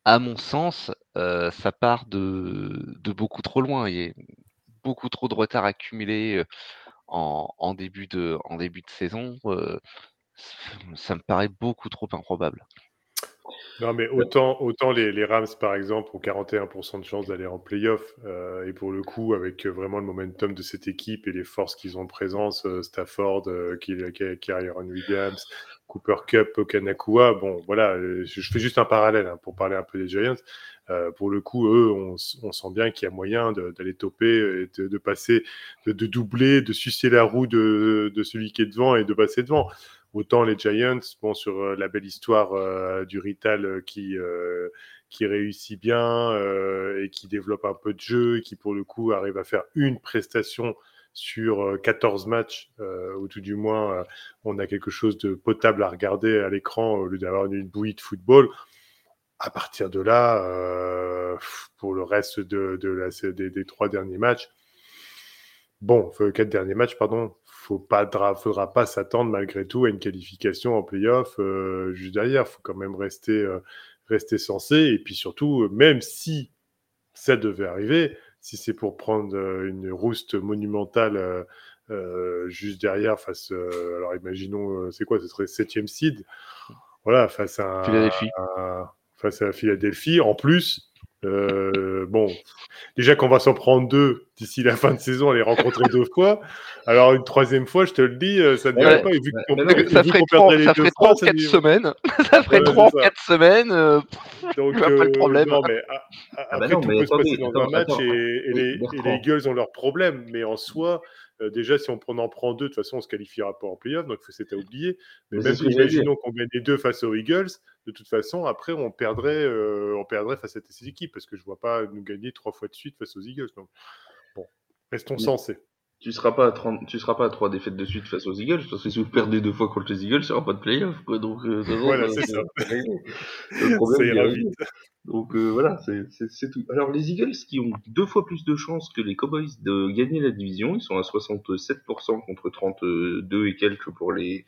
à mon sens, euh, ça part de, de, beaucoup trop loin. Il y a beaucoup trop de retard accumulé euh, en, en début, de, en début de saison. Euh, ça me paraît beaucoup trop improbable. Non, mais autant, autant les, les, Rams, par exemple, ont 41% de chance d'aller en playoff. Euh, et pour le coup, avec vraiment le momentum de cette équipe et les forces qu'ils ont en présence, euh, Stafford, euh, Kyron Williams, Cooper Cup, Okanakua, bon, voilà, euh, je, fais juste un parallèle hein, pour parler un peu des Giants. Euh, pour le coup, eux, on, on sent bien qu'il y a moyen d'aller toper, et de, de passer, de, de, doubler, de sucer la roue de, de celui qui est devant et de passer devant. Autant les Giants, bon, sur euh, la belle histoire euh, du Rital euh, qui, qui réussit bien et qui développe un peu de jeu, et qui pour le coup arrive à faire une prestation sur 14 matchs, ou tout du moins on a quelque chose de potable à regarder à l'écran au lieu d'avoir une bouillie de football. À partir de là, pour le reste de, de la, des, des, trois derniers matchs, bon, quatre derniers matchs, pardon, faut pas, faudra pas s'attendre malgré tout à une qualification en playoff euh, juste derrière. faut quand même rester, euh, rester sensé. Et puis surtout, même si ça devait arriver, si c'est pour prendre euh, une rouste monumentale juste derrière, face, alors imaginons, c'est quoi, ce serait septième seed, voilà, face à, Philadelphie. face à Philadelphie. En plus, euh, bon, déjà qu'on va s'en prendre deux d'ici la fin de saison, à les rencontrer deux fois. Alors une troisième fois, je te le dis, euh, ça ne dirait pas. Vu <laughs> ça, ferait trois, ça ferait trois, quatre semaines. ça ferait trois, quatre semaines. Euh, Donc, pas le problème. Non, mais après, ah bah non, tout mais peut attendez, se passer dans attends, un match attends, et, et, les, et, les, Eagles ont leurs problèmes. Mais en soi, euh, déjà, si on en prend deux, de toute façon, on ne se qualifiera pas en playoff, donc c'est à oublier. Mais, mais même si imaginons qu'on gagne les deux face aux Eagles, de toute façon, après, on perdrait, euh, on perdrait face à ces équipes, parce que je ne vois pas nous gagner trois fois de suite face aux Eagles. Donc, bon, restons sensés tu seras pas à 30, tu seras pas à trois défaites de suite face aux Eagles parce que si vous perdez deux fois contre les Eagles, il n'y aura pas de playoff quoi. Donc euh, voilà, c'est ça. <laughs> Le problème ça vite. Donc euh, voilà, c'est tout. Alors les Eagles qui ont deux fois plus de chances que les Cowboys de gagner la division, ils sont à 67% contre 32 et quelques pour les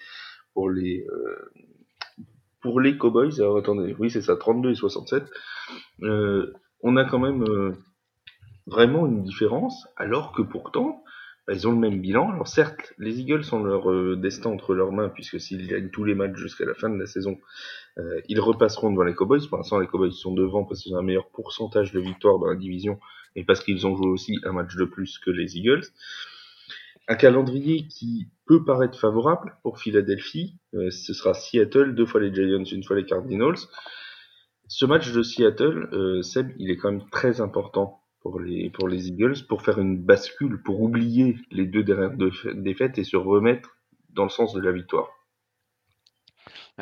pour les euh, pour les Cowboys. Alors attendez, oui c'est ça, 32 et 67. Euh, on a quand même euh, vraiment une différence, alors que pourtant ils ont le même bilan. Alors certes, les Eagles ont leur euh, destin entre leurs mains, puisque s'ils gagnent tous les matchs jusqu'à la fin de la saison, euh, ils repasseront devant les Cowboys. Pour l'instant, les Cowboys sont devant parce qu'ils ont un meilleur pourcentage de victoires dans la division, et parce qu'ils ont joué aussi un match de plus que les Eagles. Un calendrier qui peut paraître favorable pour Philadelphie. Euh, ce sera Seattle, deux fois les Giants, une fois les Cardinals. Ce match de Seattle, Seb, il est quand même très important pour les, pour les Eagles pour faire une bascule, pour oublier les deux dernières défaites et se remettre dans le sens de la victoire.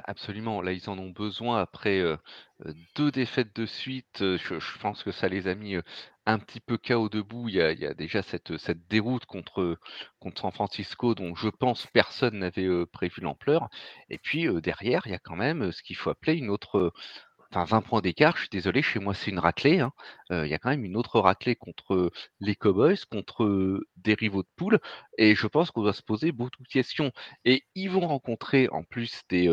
Absolument, là ils en ont besoin après euh, deux défaites de suite. Euh, je, pense que ça les a mis euh, un petit peu KO debout. Il y a, il y a déjà cette, cette déroute contre, contre San Francisco dont je pense personne n'avait prévu l'ampleur. Et puis derrière, il y a quand même ce qu'il faut appeler une autre, enfin 20 points d'écart, je suis désolé, chez moi c'est une raclée. Hein. Il y a quand même une autre raclée contre les Cowboys, contre des rivaux de poule, et je pense qu'on doit se poser beaucoup de questions. Et ils vont rencontrer en plus des,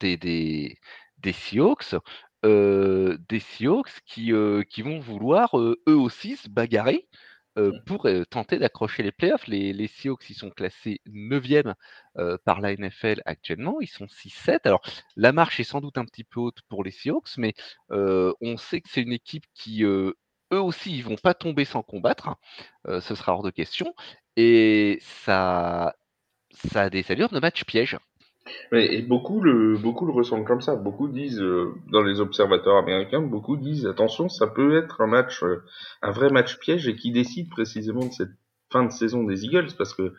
des, des, des Seahawks, des Seahawks qui, qui vont vouloir eux aussi se bagarrer Mmh. pour tenter d'accrocher les playoffs. Les, les Seahawks, ils sont classés 9e par la NFL actuellement. Ils sont 6-7. Alors, la marche est sans doute un petit peu haute pour les Seahawks, mais on sait que c'est une équipe qui, eux aussi, ils vont pas tomber sans combattre. ce sera hors de question. Et ça, ça a des allures de match piège. Et beaucoup le, beaucoup le ressentent comme ça. Beaucoup disent, euh, dans les observateurs américains, beaucoup disent, attention, ça peut être un match, euh, un vrai match piège et qui décide précisément de cette fin de saison des Eagles parce que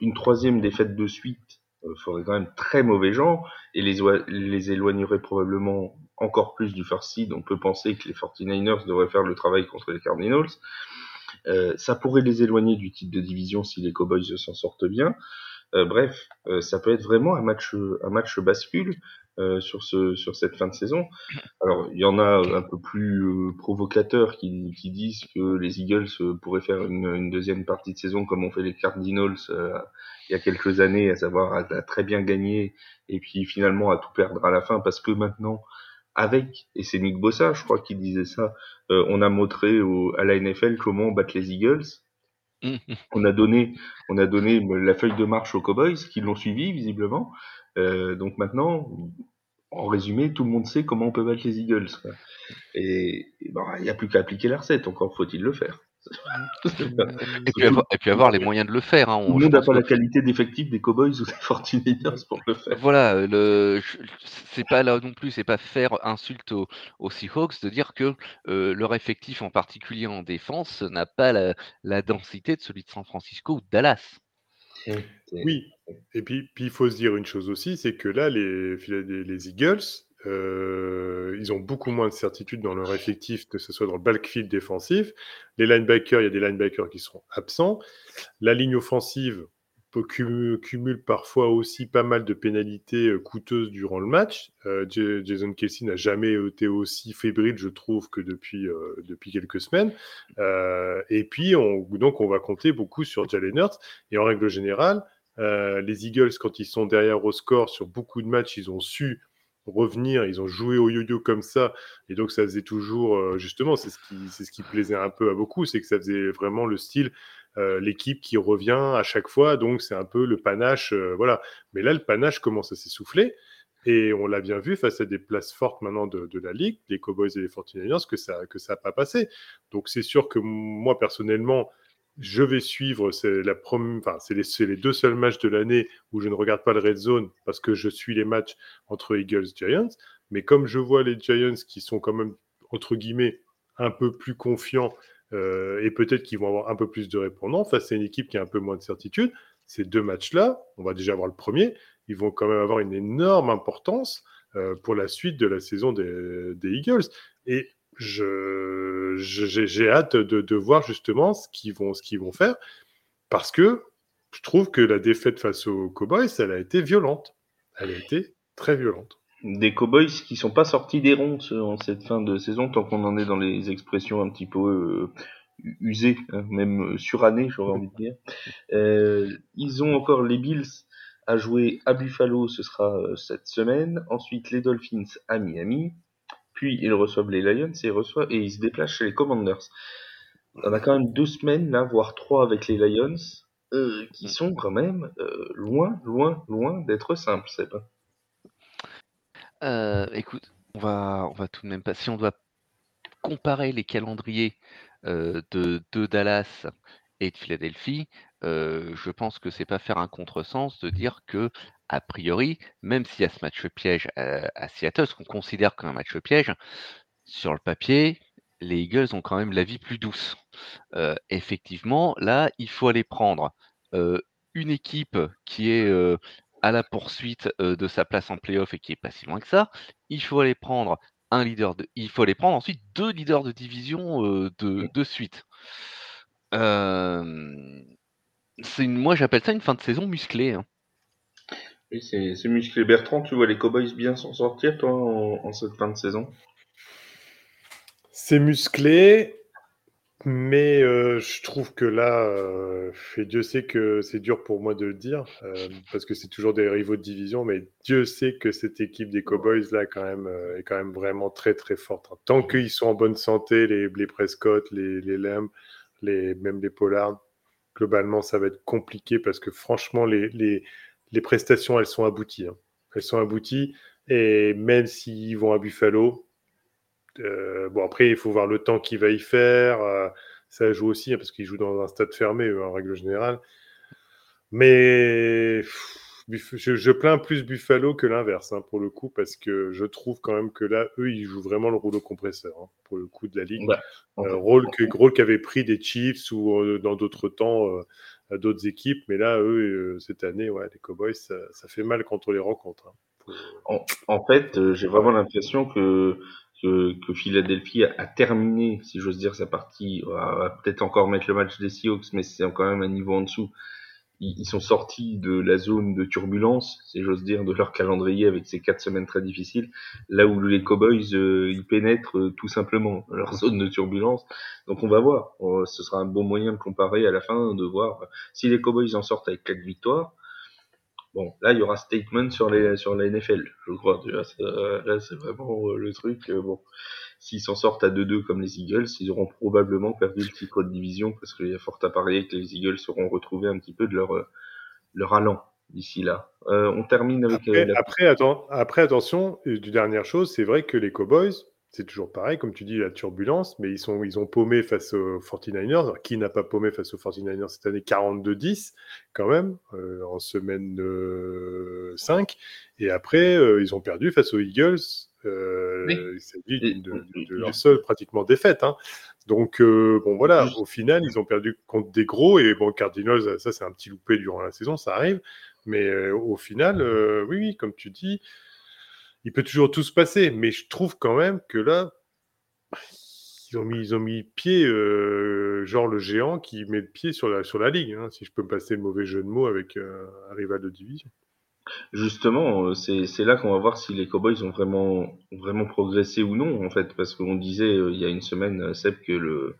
une troisième défaite de suite euh, ferait quand même très mauvais genre et les, les éloignerait probablement encore plus du first seed. On peut penser que les 49ers devraient faire le travail contre les Cardinals. ça pourrait les éloigner du titre de division si les Cowboys s'en sortent bien. Euh, bref, euh, ça peut être vraiment un match, un match bascule euh, sur ce sur cette fin de saison. Alors il y en a un peu plus provocateurs qui, qui disent que les Eagles pourraient faire une, une, deuxième partie de saison comme ont fait les Cardinals il y a quelques années, à savoir à, très bien gagner et puis finalement à tout perdre à la fin parce que maintenant avec, et c'est Nick Bossa, je crois, qui disait ça, on a montré au, à la NFL comment battre les Eagles. <laughs> On a donné, on a donné la feuille de marche aux Cowboys qui l'ont suivi visiblement. Euh, donc maintenant, en résumé, tout le monde sait comment on peut battre les Eagles. Et il n'y a plus qu'à appliquer la recette. Encore faut-il le faire et, puis avoir, les moyens de le faire. Hein. On, n'a pas la qualité d'effectif des Cowboys ou des Fortinanders pour le faire. Voilà, le, c'est pas là non plus, c'est pas faire insulte aux, Seahawks de dire que euh, leur effectif, en particulier en défense, n'a pas la, densité de celui de San Francisco ou de Dallas. Oui, et puis, puis il faut se dire une chose aussi, c'est que là, les, les Eagles, euh, ils ont beaucoup moins de certitude dans leur effectif, que ce soit dans le backfield défensif. Les linebackers, il y a des linebackers qui seront absents. La ligne offensive cumule, parfois aussi pas mal de pénalités euh, coûteuses durant le match. Euh, Jason Kelsey n'a jamais été aussi fébrile, je trouve, que depuis, quelques semaines. et puis, on, donc, on va compter beaucoup sur Jalen Hurts. Et en règle générale, les Eagles, quand ils sont derrière au score sur beaucoup de matchs, ils ont su revenir. Ils ont joué au yo-yo comme ça. Et donc, ça faisait toujours, euh, justement, c'est ce, qui, ce qui plaisait un peu à beaucoup, c'est que ça faisait vraiment le style, euh, l'équipe qui revient à chaque fois. Donc, c'est un peu le panache. Euh, voilà. Mais là, le panache commence à s'essouffler. Et on l'a bien vu face à des places fortes maintenant de, la Ligue, les Cowboys et les 49ers, que ça n'a que ça pas passé. Donc, c'est sûr que moi, personnellement, je vais suivre, c'est la enfin, c'est les, les, deux seuls matchs de l'année où je ne regarde pas le Red Zone parce que je suis les matchs entre Eagles et Giants. Mais comme je vois les Giants qui sont quand même, entre guillemets, un peu plus confiants euh, et peut-être qu'ils vont avoir un peu plus de répondants face à une équipe qui a un peu moins de certitude, ces deux matchs-là, on va déjà avoir le premier, ils vont quand même avoir une énorme importance euh, pour la suite de la saison des, des Eagles. Et je, j'ai hâte de, de, voir justement ce qu'ils vont, qu'ils vont faire parce que je trouve que la défaite face aux Cowboys, elle a été violente. Elle a été très violente. Des Cowboys qui sont pas sortis des ronds en cette fin de saison, tant qu'on en est dans les expressions un petit peu euh, usées, hein, même surannées, j'aurais envie de dire. Euh, ils ont encore les Bills à jouer à Buffalo, ce sera euh, cette semaine. Ensuite, les Dolphins à Miami. Puis ils reçoivent les Lions et ils, reçoivent, et ils se déplacent chez les Commanders. On a quand même deux semaines là, voire trois avec les Lions, euh, qui sont quand même euh, loin, loin, loin d'être simples, c'est pas. Euh, écoute, on va, on va tout de même pas. Si on doit comparer les calendriers de, de Dallas et de Philadelphie, je pense que c'est pas faire un contresens de dire que a priori, même s'il y a ce match piège à, Seattle, ce qu'on considère comme un match piège, sur le papier, les Eagles ont quand même la vie plus douce. effectivement, là, il faut aller prendre une équipe qui est à la poursuite de sa place en playoff et qui est pas si loin que ça. Il faut aller prendre un leader de, il faut aller prendre ensuite deux leaders de division de, de, suite. c'est moi, j'appelle ça une fin de saison musclée. Hein. C'est musclé. Bertrand, tu vois les Cowboys bien s'en sortir, toi, en, cette fin de saison? C'est musclé, mais euh, je trouve que là, euh, et Dieu sait que c'est dur pour moi de le dire, euh, parce que c'est toujours des rivaux de division, mais Dieu sait que cette équipe des Cowboys là, quand même, est quand même vraiment très très forte. Tant qu'ils sont en bonne santé, les, les Prescott, les, les les, même les Pollard, globalement, ça va être compliqué parce que franchement, les, les les prestations, elles sont abouties. Hein. Elles sont abouties. Et même s'ils vont à Buffalo, euh, bon, après, il faut voir le temps qu'il va y faire. Euh, ça joue aussi, hein, parce qu'ils jouent dans un stade fermé, en règle générale. Mais je, plains plus Buffalo que l'inverse, hein, pour le coup, parce que je trouve quand même que là, eux, ils jouent vraiment le rouleau compresseur, pour le coup de la ligue. Euh, rôle qu'avait pris des Chiefs ou dans d'autres temps d'autres équipes. Mais là, eux, euh, cette année, ouais, les Cowboys, ça, fait mal quand on les rencontre. Hein. En, fait, euh, j'ai vraiment l'impression que, que, Philadelphie a, terminé, si j'ose dire, sa partie. On va peut-être encore mettre le match des Seahawks, mais c'est quand même un niveau en dessous ils, sont sortis de la zone de turbulence, si j'ose dire, de leur calendrier avec ces quatre semaines très difficiles, là où les Cowboys, euh, ils pénètrent euh, tout simplement leur <laughs> zone de turbulence. Donc on va voir, euh, ce sera un bon moyen de comparer à la fin, de voir si les Cowboys en sortent avec quatre victoires. Bon, là, il y aura statement sur sur la NFL, je crois. Là, c'est vraiment le truc. bon, S'ils s'en sortent à 2-2 comme les Eagles, ils auront probablement perdu le titre de division parce qu'il y a fort à parier que les Eagles seront retrouvés un petit peu de leur, euh, leur allant d'ici là. Euh, on termine avec. Euh, après, attends, après, attention, du dernière chose, c'est vrai que les Cowboys, c'est toujours pareil, comme tu dis, la turbulence, mais ils, sont, ils ont paumé face aux 49ers. qui n'a pas paumé face aux 49ers cette année? 42-10, quand même, en semaine 5. Et après, ils ont perdu face aux Eagles euh, Il s'agit de, leur seule pratiquement défaite. Hein. Donc, euh, bon, voilà, au final, ils ont perdu contre des gros. Et bon, Cardinals, ça, c'est un petit loupé durant la saison, ça arrive. Mais euh, au final, euh, oui, oui, comme tu dis, il peut toujours tout se passer. Mais je trouve quand même que là, ils ont mis, pied, genre le géant qui met pied sur la, sur la ligue, hein, si je peux me passer le mauvais jeu de mots avec un rival de division. Justement, euh, c'est là qu'on va voir si les Cowboys ont vraiment vraiment progressé ou non en fait, parce qu'on disait euh, il y a une semaine, euh, Seb, que le,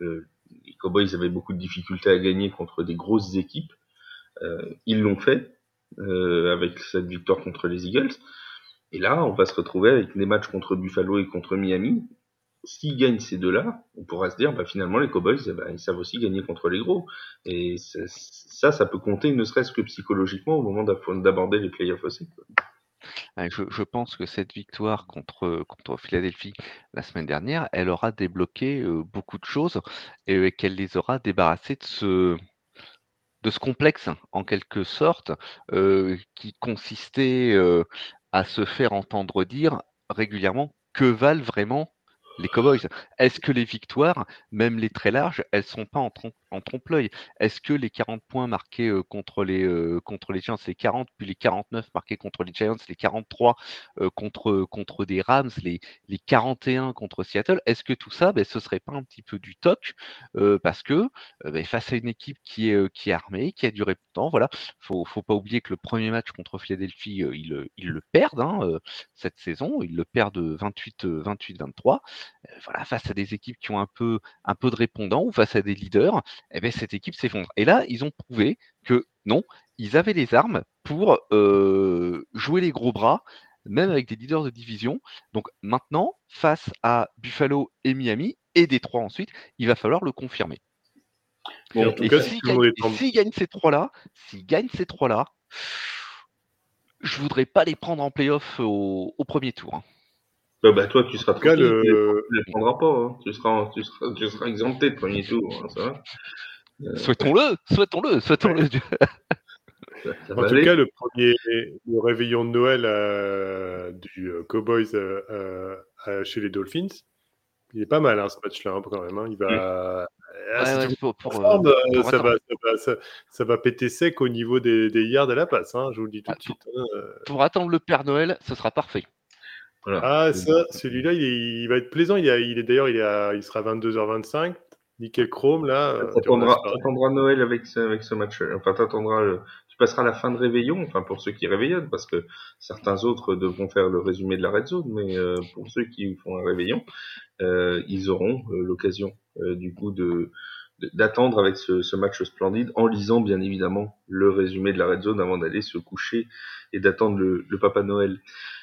les Cowboys avaient beaucoup de difficultés à gagner contre des grosses équipes. ils l'ont fait avec cette victoire contre les Eagles. Et là, on va se retrouver avec des matchs contre Buffalo et contre Miami s'ils gagnent ces deux-là, on pourra se dire, bah, finalement, les Cowboys, eh ben, ils savent aussi gagner contre les gros. Et ça, ça peut compter, ne serait-ce que psychologiquement, au moment d'aborder les playoffs aussi. Je, pense que cette victoire contre, contre Philadelphie la semaine dernière, elle aura débloqué euh, beaucoup de choses et qu'elle les aura débarrassés de ce, de ce complexe, en quelque sorte, euh, qui consistait euh, à se faire entendre dire régulièrement que valent vraiment les Cowboys. Est-ce que les victoires, même les très larges, elles sont pas en, en trompe-l'œil Est-ce que les 40 points marqués contre, les, contre les Giants, les 40, puis les 49 marqués contre les Giants, les 43 contre, contre des Rams, les, les 41 contre Seattle, est-ce que tout ça, ben, ce serait pas un petit peu du toc Parce que ben, face à une équipe qui est, qui est armée, qui a duré temps, voilà, faut, faut pas oublier que le premier match contre Philadelphie, ils, ils, le perdent hein, cette saison, ils le perdent 28-23. voilà, face à des équipes qui ont un peu, un peu de répondants ou face à des leaders, eh ben, cette équipe s'effondre. Et là, ils ont prouvé que non, ils avaient les armes pour euh, jouer les gros bras, même avec des leaders de division. Donc maintenant, face à Buffalo et Miami, et Détroit ensuite, il va falloir le confirmer. Bon, et s'ils gagnent, ces trois-là, s'ils gagnent ces trois-là, je voudrais pas les prendre en playoff au, au premier tour. Hein. Bah, bah, toi, tu seras tranquille, le... tu ne les prendras pas. Hein. Tu, seras, tu, seras, tu seras exempté de premier tour. Hein, ça va euh... Souhaitons-le, souhaitons-le, souhaitons-le. en tout cas, le premier le réveillon de Noël euh, du euh, Cowboys euh, chez les Dolphins, il est pas mal hein, ce match-là hein, quand même. Hein. Il va. ça, va, péter sec au niveau des, des yards à la passe, hein, je vous le dis tout de ah, suite. Pour attendre le Père Noël, ce sera parfait. Ah, ça, celui-là, il, va être plaisant. Il, est d'ailleurs, il, il sera 22h25. nickel chrome, là. euh, tu T'attendras t'attendras Noël avec ce, avec ce match. Enfin, t'attendras, le- tu passeras la fin de réveillon, enfin pour ceux qui réveillonnent, parce que certains autres devront faire le résumé de la red zone, mais euh, pour ceux qui font un réveillon, euh, ils auront euh, l'occasion euh, du coup de de- d'attendre avec ce, ce match splendide en lisant bien évidemment le résumé de la red zone avant d'aller se coucher et d'attendre le, le Papa Noël.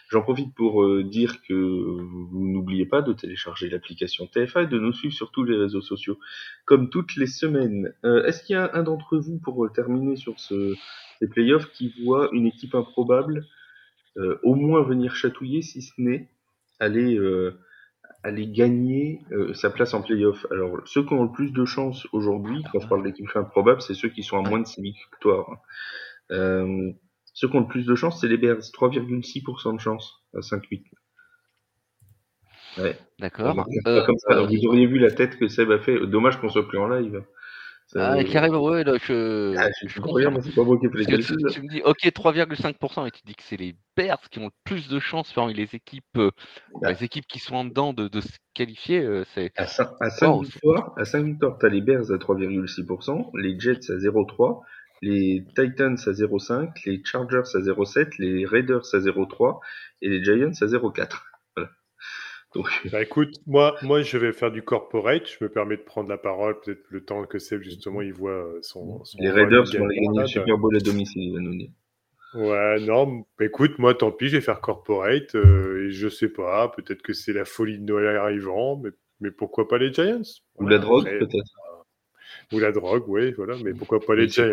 J'en profite pour euh, dire que vous n'oubliez pas de télécharger l'application TFA et de nous suivre sur tous les réseaux sociaux, comme toutes les semaines. Euh, Est-ce qu'il y a un d'entre vous, pour euh, terminer sur ce, ces playoffs, qui voit une équipe improbable euh, au moins venir chatouiller, si ce n'est aller, euh, aller gagner euh, sa place en playoff? Alors, ceux qui ont le plus de chance aujourd'hui, quand je parle d'équipe improbable, c'est ceux qui sont à moins de 6 victoires. Euh, ceux qui ont le plus de chance, c'est les Bears, 3,6% de chance à 5-8. Ouais. D'accord. Euh, pas comme ça. euh, Vous auriez vu la tête que Seb a fait. Dommage qu'on soit plus en live. Ça- ah, carrément, ouais, là, je, Ah, je je rien, c'est pas moi qui fait les tu, tu me dis, ok, 3,5%, et tu dis que c'est les Bears qui ont le plus de chances parmi les équipes, euh, les équipes qui sont en dedans de, de se qualifier. euh, c'est À 5, à cinq Wow. victoires, à 5 victoires, t'as les Bears à 3,6%, les Jets à 0,3%, les Titans à 0,5%, les Chargers à 0,7%, les Raiders à 0,3% et les Giants à 0,4%. Voilà. Donc, Bah, écoute, moi, moi, je vais faire du corporate. Je me permets de prendre la parole, peut-être le temps que Seb, justement, il voit euh, son, son les Raiders vont gagner le Super Bowl à domicile, il va nous dire. Ouais, non, bah, écoute, moi, tant pis, je vais faire corporate. euh, et je sais pas, peut-être que c'est la folie de Noël arrivant, mais, mais pourquoi pas les Giants? Ou Voilà, la drogue, peut-être. Ou la drogue, oui, voilà, mais pourquoi pas les qui hein.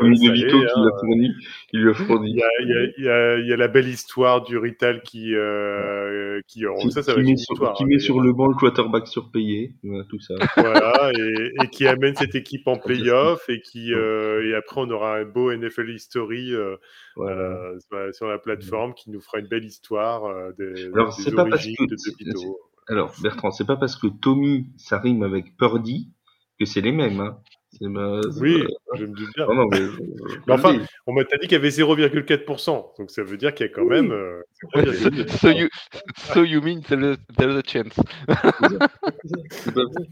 Il lui a fourni. Il y a, il y, a, il y, a, il y a la belle histoire du Rital qui, euh, qui, Qui, ça, ça qui met, sur, qui hein, met d'ailleurs. sur le banc le quarterback surpayé, voilà, tout ça. Voilà, et, et qui amène cette équipe en <laughs> playoff et qui euh, et après on aura un beau NFL history euh, Voilà. euh, sur, la, plateforme qui nous fera une belle histoire euh, des, Alors, des c'est pas parce origines que- de. Alors, Bertrand, c'est pas parce que Tommy, ça rime avec Purdy que c'est les mêmes. Hein. Ma- Oui, je me doute bien. Non, non, mais, <laughs> je- je- Mais enfin, dis. On m'a dit qu'il y avait 0,4%, donc ça veut dire qu'il y a quand même. euh, Ouais, so, 0,4%. so you, so you mean there's a, there's a chance. C'est pas vrai.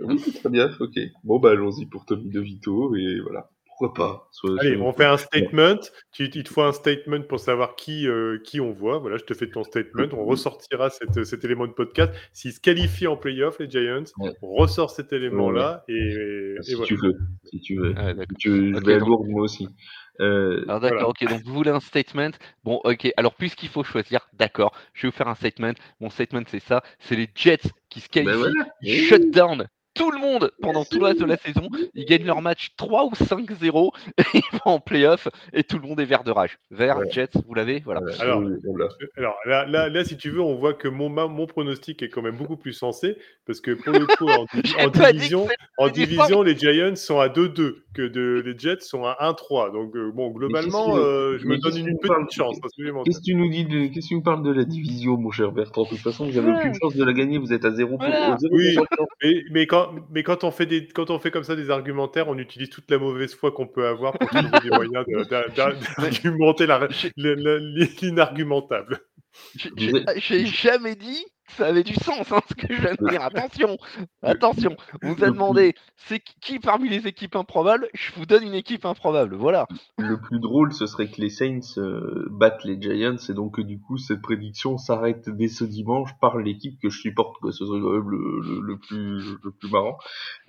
Oui, très bien, ok. Bon, bah, allons-y pour Tommy DeVito, et voilà. Pourquoi pas Soit- Allez, soit- on fait un statement. Tu, il te faut un statement pour savoir qui, euh, qui on voit. Voilà, je te fais ton statement. On ressortira cette- cet élément de podcast. S'ils se qualifient en playoff, les Giants, Ouais. on ressort cet élément-là. Et, et Si voilà. tu veux, si tu veux. Si tu veux, je vais à donc- Lourdes, moi aussi. Euh, Alors d'accord, Voilà. ok, donc vous voulez un statement. Bon, ok, alors puisqu'il faut choisir, d'accord, je vais vous faire un statement. Mon statement c'est ça, c'est les Jets qui se bah qualifient, voilà. ils shut down tout le monde pendant tout le reste de la saison, ils gagnent leur match 3 ou 5-0, et <laughs> ils vont en playoff, et tout le monde est vert de rage. Vert. Jets, vous l'avez Voilà. Voilà. Alors, là, là, là, si tu veux, on voit que mon, pronostic est quand même beaucoup plus sensé. Parce que pour le coup, en, <laughs> division, en division les Giants sont à 2-2, que de, les Jets sont à 1-3. Donc, euh, bon, globalement, euh, je me donne une petite chance. Qu'est-ce que tu nous dis de, qu'est-ce que tu nous parles de la division, mon cher Bertrand? De toute façon, vous avez Voilà. aucune chance de la gagner, vous êtes à 0 pour, Voilà. 0 Oui. Mais, mais, quand, mais quand, on fait des, quand on fait comme ça des argumentaires, on utilise toute la mauvaise foi qu'on peut avoir pour trouver des moyens d'argumenter l'inargumentable. J'ai- jamais dit ça avait du sens, hein, ce que je viens de dire. Attention, <laughs> attention. On vous a demandé, c'est qui- parmi les équipes improbables? Je vous donne une équipe improbable. Voilà. Le plus drôle, ce serait que les Saints euh, battent les Giants et donc que du coup, cette prédiction s'arrête dès ce dimanche par l'équipe que je supporte. Quoi. Ce serait quand même le, le, le plus, le plus marrant.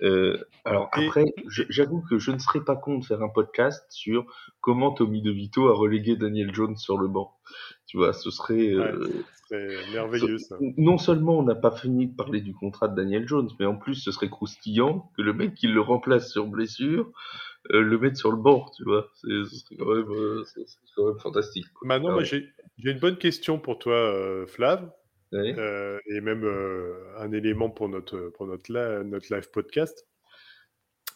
Euh, alors Et- après, j'avoue que je ne serais pas con de faire un podcast sur comment Tommy DeVito a relégué Daniel Jones sur le banc. Tu vois, ce serait... euh, C'est merveilleux ça. Non seulement on n'a pas fini de parler du contrat de Daniel Jones, mais en plus ce serait croustillant que le mec qui le remplace sur blessure euh, le mette sur le banc, tu vois. C'est- Ce serait quand même, euh, ce serait quand même fantastique. quoi. Maintenant, Ah moi, j'ai j'ai une bonne question pour toi, Flav. Et même un élément pour notre, pour notre, la- notre live podcast.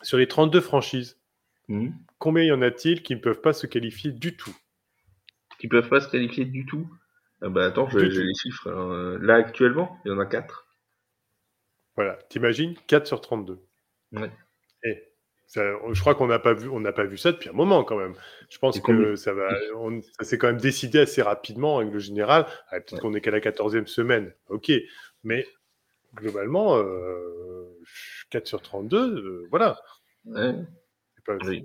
Sur les 32 franchises, Mhm. combien y en a-t-il qui ne peuvent pas se qualifier du tout? Qui peuvent pas se qualifier du tout. Ah bah attends, j'ai les chiffres. hein. Là actuellement, il y en a 4. Voilà, t'imagines 4 sur 32. Ouais. Et ça, je crois qu'on n'a pas vu, on n'a pas vu ça depuis un moment quand même. Je pense Et que ça va, on- ça s'est quand même décidé assez rapidement en règle générale. Ah, Peut-être Ouais. qu'on est qu'à la 14e semaine, ok, mais globalement, euh, je 4 sur 32, euh, voilà. Ouais. Pas, Oui.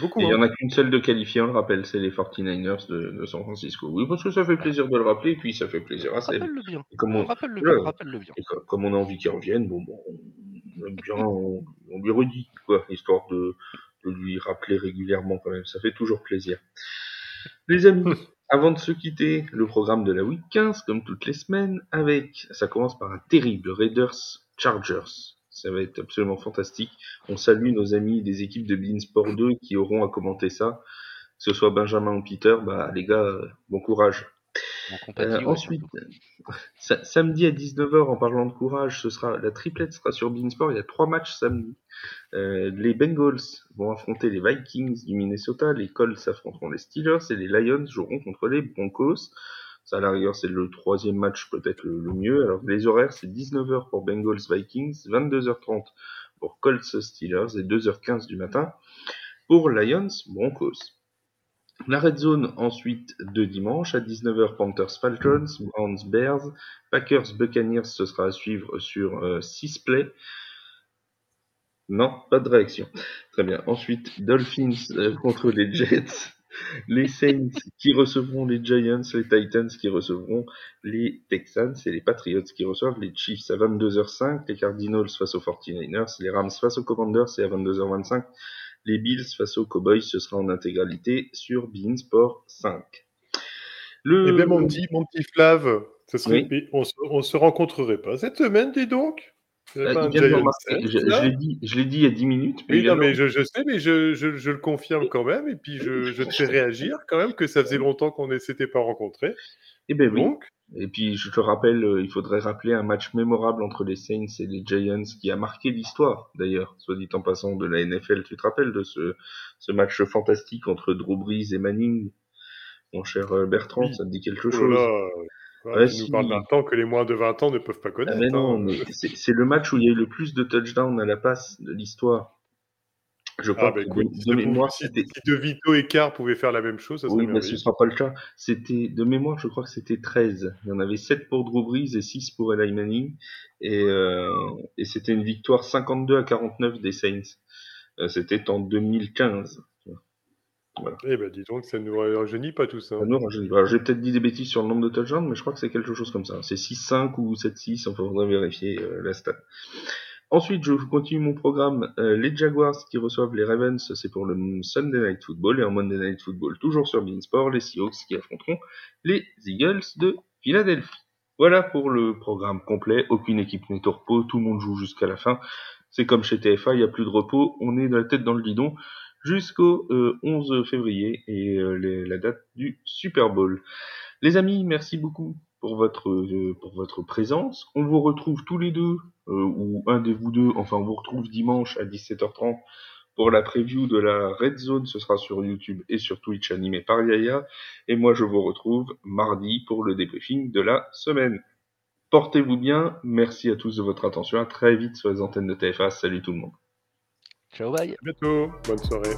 Beaucoup. Et il y hein. en a qu'une seule de qualifiée, on le rappelle, c'est les 49ers de, de San Francisco. Oui, parce que ça fait plaisir de le rappeler, et puis ça fait plaisir à Seb. Rappelle-le bien. Comme on, Rappelle-le bien. Bien. comme on a envie qu'il revienne, bon, bon, on aime bien, on, on lui redit, quoi, histoire de, de lui rappeler régulièrement quand même. Ça fait toujours plaisir. Les amis, <laughs> avant de se quitter, le programme de la week 15, comme toutes les semaines, avec, ça commence par un terrible Raiders Chargers. Ça va être absolument fantastique. On salue nos amis des équipes de Beansport 2 qui auront à commenter ça. Que ce soit Benjamin ou Peter, bah, les gars, euh, bon courage. Euh, ensuite, <laughs> sa- samedi à 19h, en parlant de courage, ce sera la triplette sera sur Beansport. Il y a trois matchs samedi. Euh, les Bengals vont affronter les Vikings du Minnesota, les Colts affronteront les Steelers et les Lions joueront contre les Broncos. Ça, à c'est le troisième match peut-être le, mieux. Alors, les horaires, c'est 19h pour Bengals Vikings, 22h30 pour Colts Steelers et 2h15 du matin pour Lions Broncos. La Red Zone ensuite de dimanche à 19h Panthers Falcons, Browns Bears, Packers Buccaneers ce sera à suivre sur euh, 6 play. Non, pas de réaction. Très bien. Ensuite Dolphins euh, contre les Jets, les Saints qui recevront les Giants, les Titans qui recevront les Texans et les Patriots qui reçoivent les Chiefs à 22h05, les Cardinals face aux 49ers, les Rams face aux Commanders et à 22h25 les Bills face aux Cowboys, ce sera en intégralité sur Bein Sport 5. Le... Eh bien, mon petit, mon petit Flav, ça serait, Oui. on, se, on se rencontrerait pas cette semaine, dis donc Eh Ah, ben, il vient de me Giants, remarquer. Je, l'ai dit, je l'ai dit il y a 10 minutes. mais Oui, non, mais je, je sais, mais je, le confirme quand même, et puis je, te fais réagir quand même, que ça faisait longtemps qu'on ne s'était pas rencontrés. Eh ben oui. Donc, Et puis je te rappelle, euh, il faudrait rappeler un match mémorable entre les Saints et les Giants qui a marqué l'histoire, d'ailleurs, soit dit en passant, de la NFL. Tu te rappelles de ce, ce match fantastique entre Drew Brees et Manning? Mon cher euh, Bertrand, Oui. ça te dit quelque oh chose là, ouais, tu si. nous parles d'un temps que les moins de 20 ans ne peuvent pas Ah, connaître. mais non, hein. mais c'est le match où il y a eu le plus de touchdowns à la passe de l'histoire. Je crois Ah, bah que écoute, de, mémoire, si, De Vito et Carr pouvaient faire la même chose, ça serait Oui, mais ce merveilleux. sera pas le cas. C'était, de mémoire, je crois que c'était 13. Il y en avait 7 pour Drew Brees et 6 pour Eli Manning. Et, euh, et c'était une victoire 52 à 49 des Saints. Euh, c'était en 2015. Eh ben, dis donc, ça ne nous rajeunit pas tout ça. Ah non, je- alors, j'ai peut-être dit des bêtises sur le nombre de touchdowns, mais je crois que c'est quelque chose comme ça. C'est 6-5 ou 7-6, enfin, faudrait vérifier euh, la stat. Ensuite, je continue mon programme. Euh, les Jaguars qui reçoivent les Ravens, c'est pour le Sunday Night Football. Et en Monday Night Football, toujours sur Beansport, les Seahawks qui affronteront les Eagles de Philadelphie. Voilà pour le programme complet. Aucune équipe n'est au repos. Tout le monde joue jusqu'à la fin. C'est comme chez TFA, il n'y a plus de repos. On est de la tête dans le guidon jusqu'au euh, 11 février et euh, la date du Super Bowl. Les amis, merci beaucoup pour votre euh, pour votre présence. On vous retrouve tous les deux euh, ou un de vous deux. Enfin, on vous retrouve dimanche à 17h30 pour la preview de la Red Zone. Ce sera sur YouTube et sur Twitch animé par Yaya. Et moi, je vous retrouve mardi pour le débriefing de la semaine. Portez-vous bien. Merci à tous de votre attention. À très vite sur les antennes de TFA. Salut tout le monde. Ciao, bye. À bientôt, bonne soirée.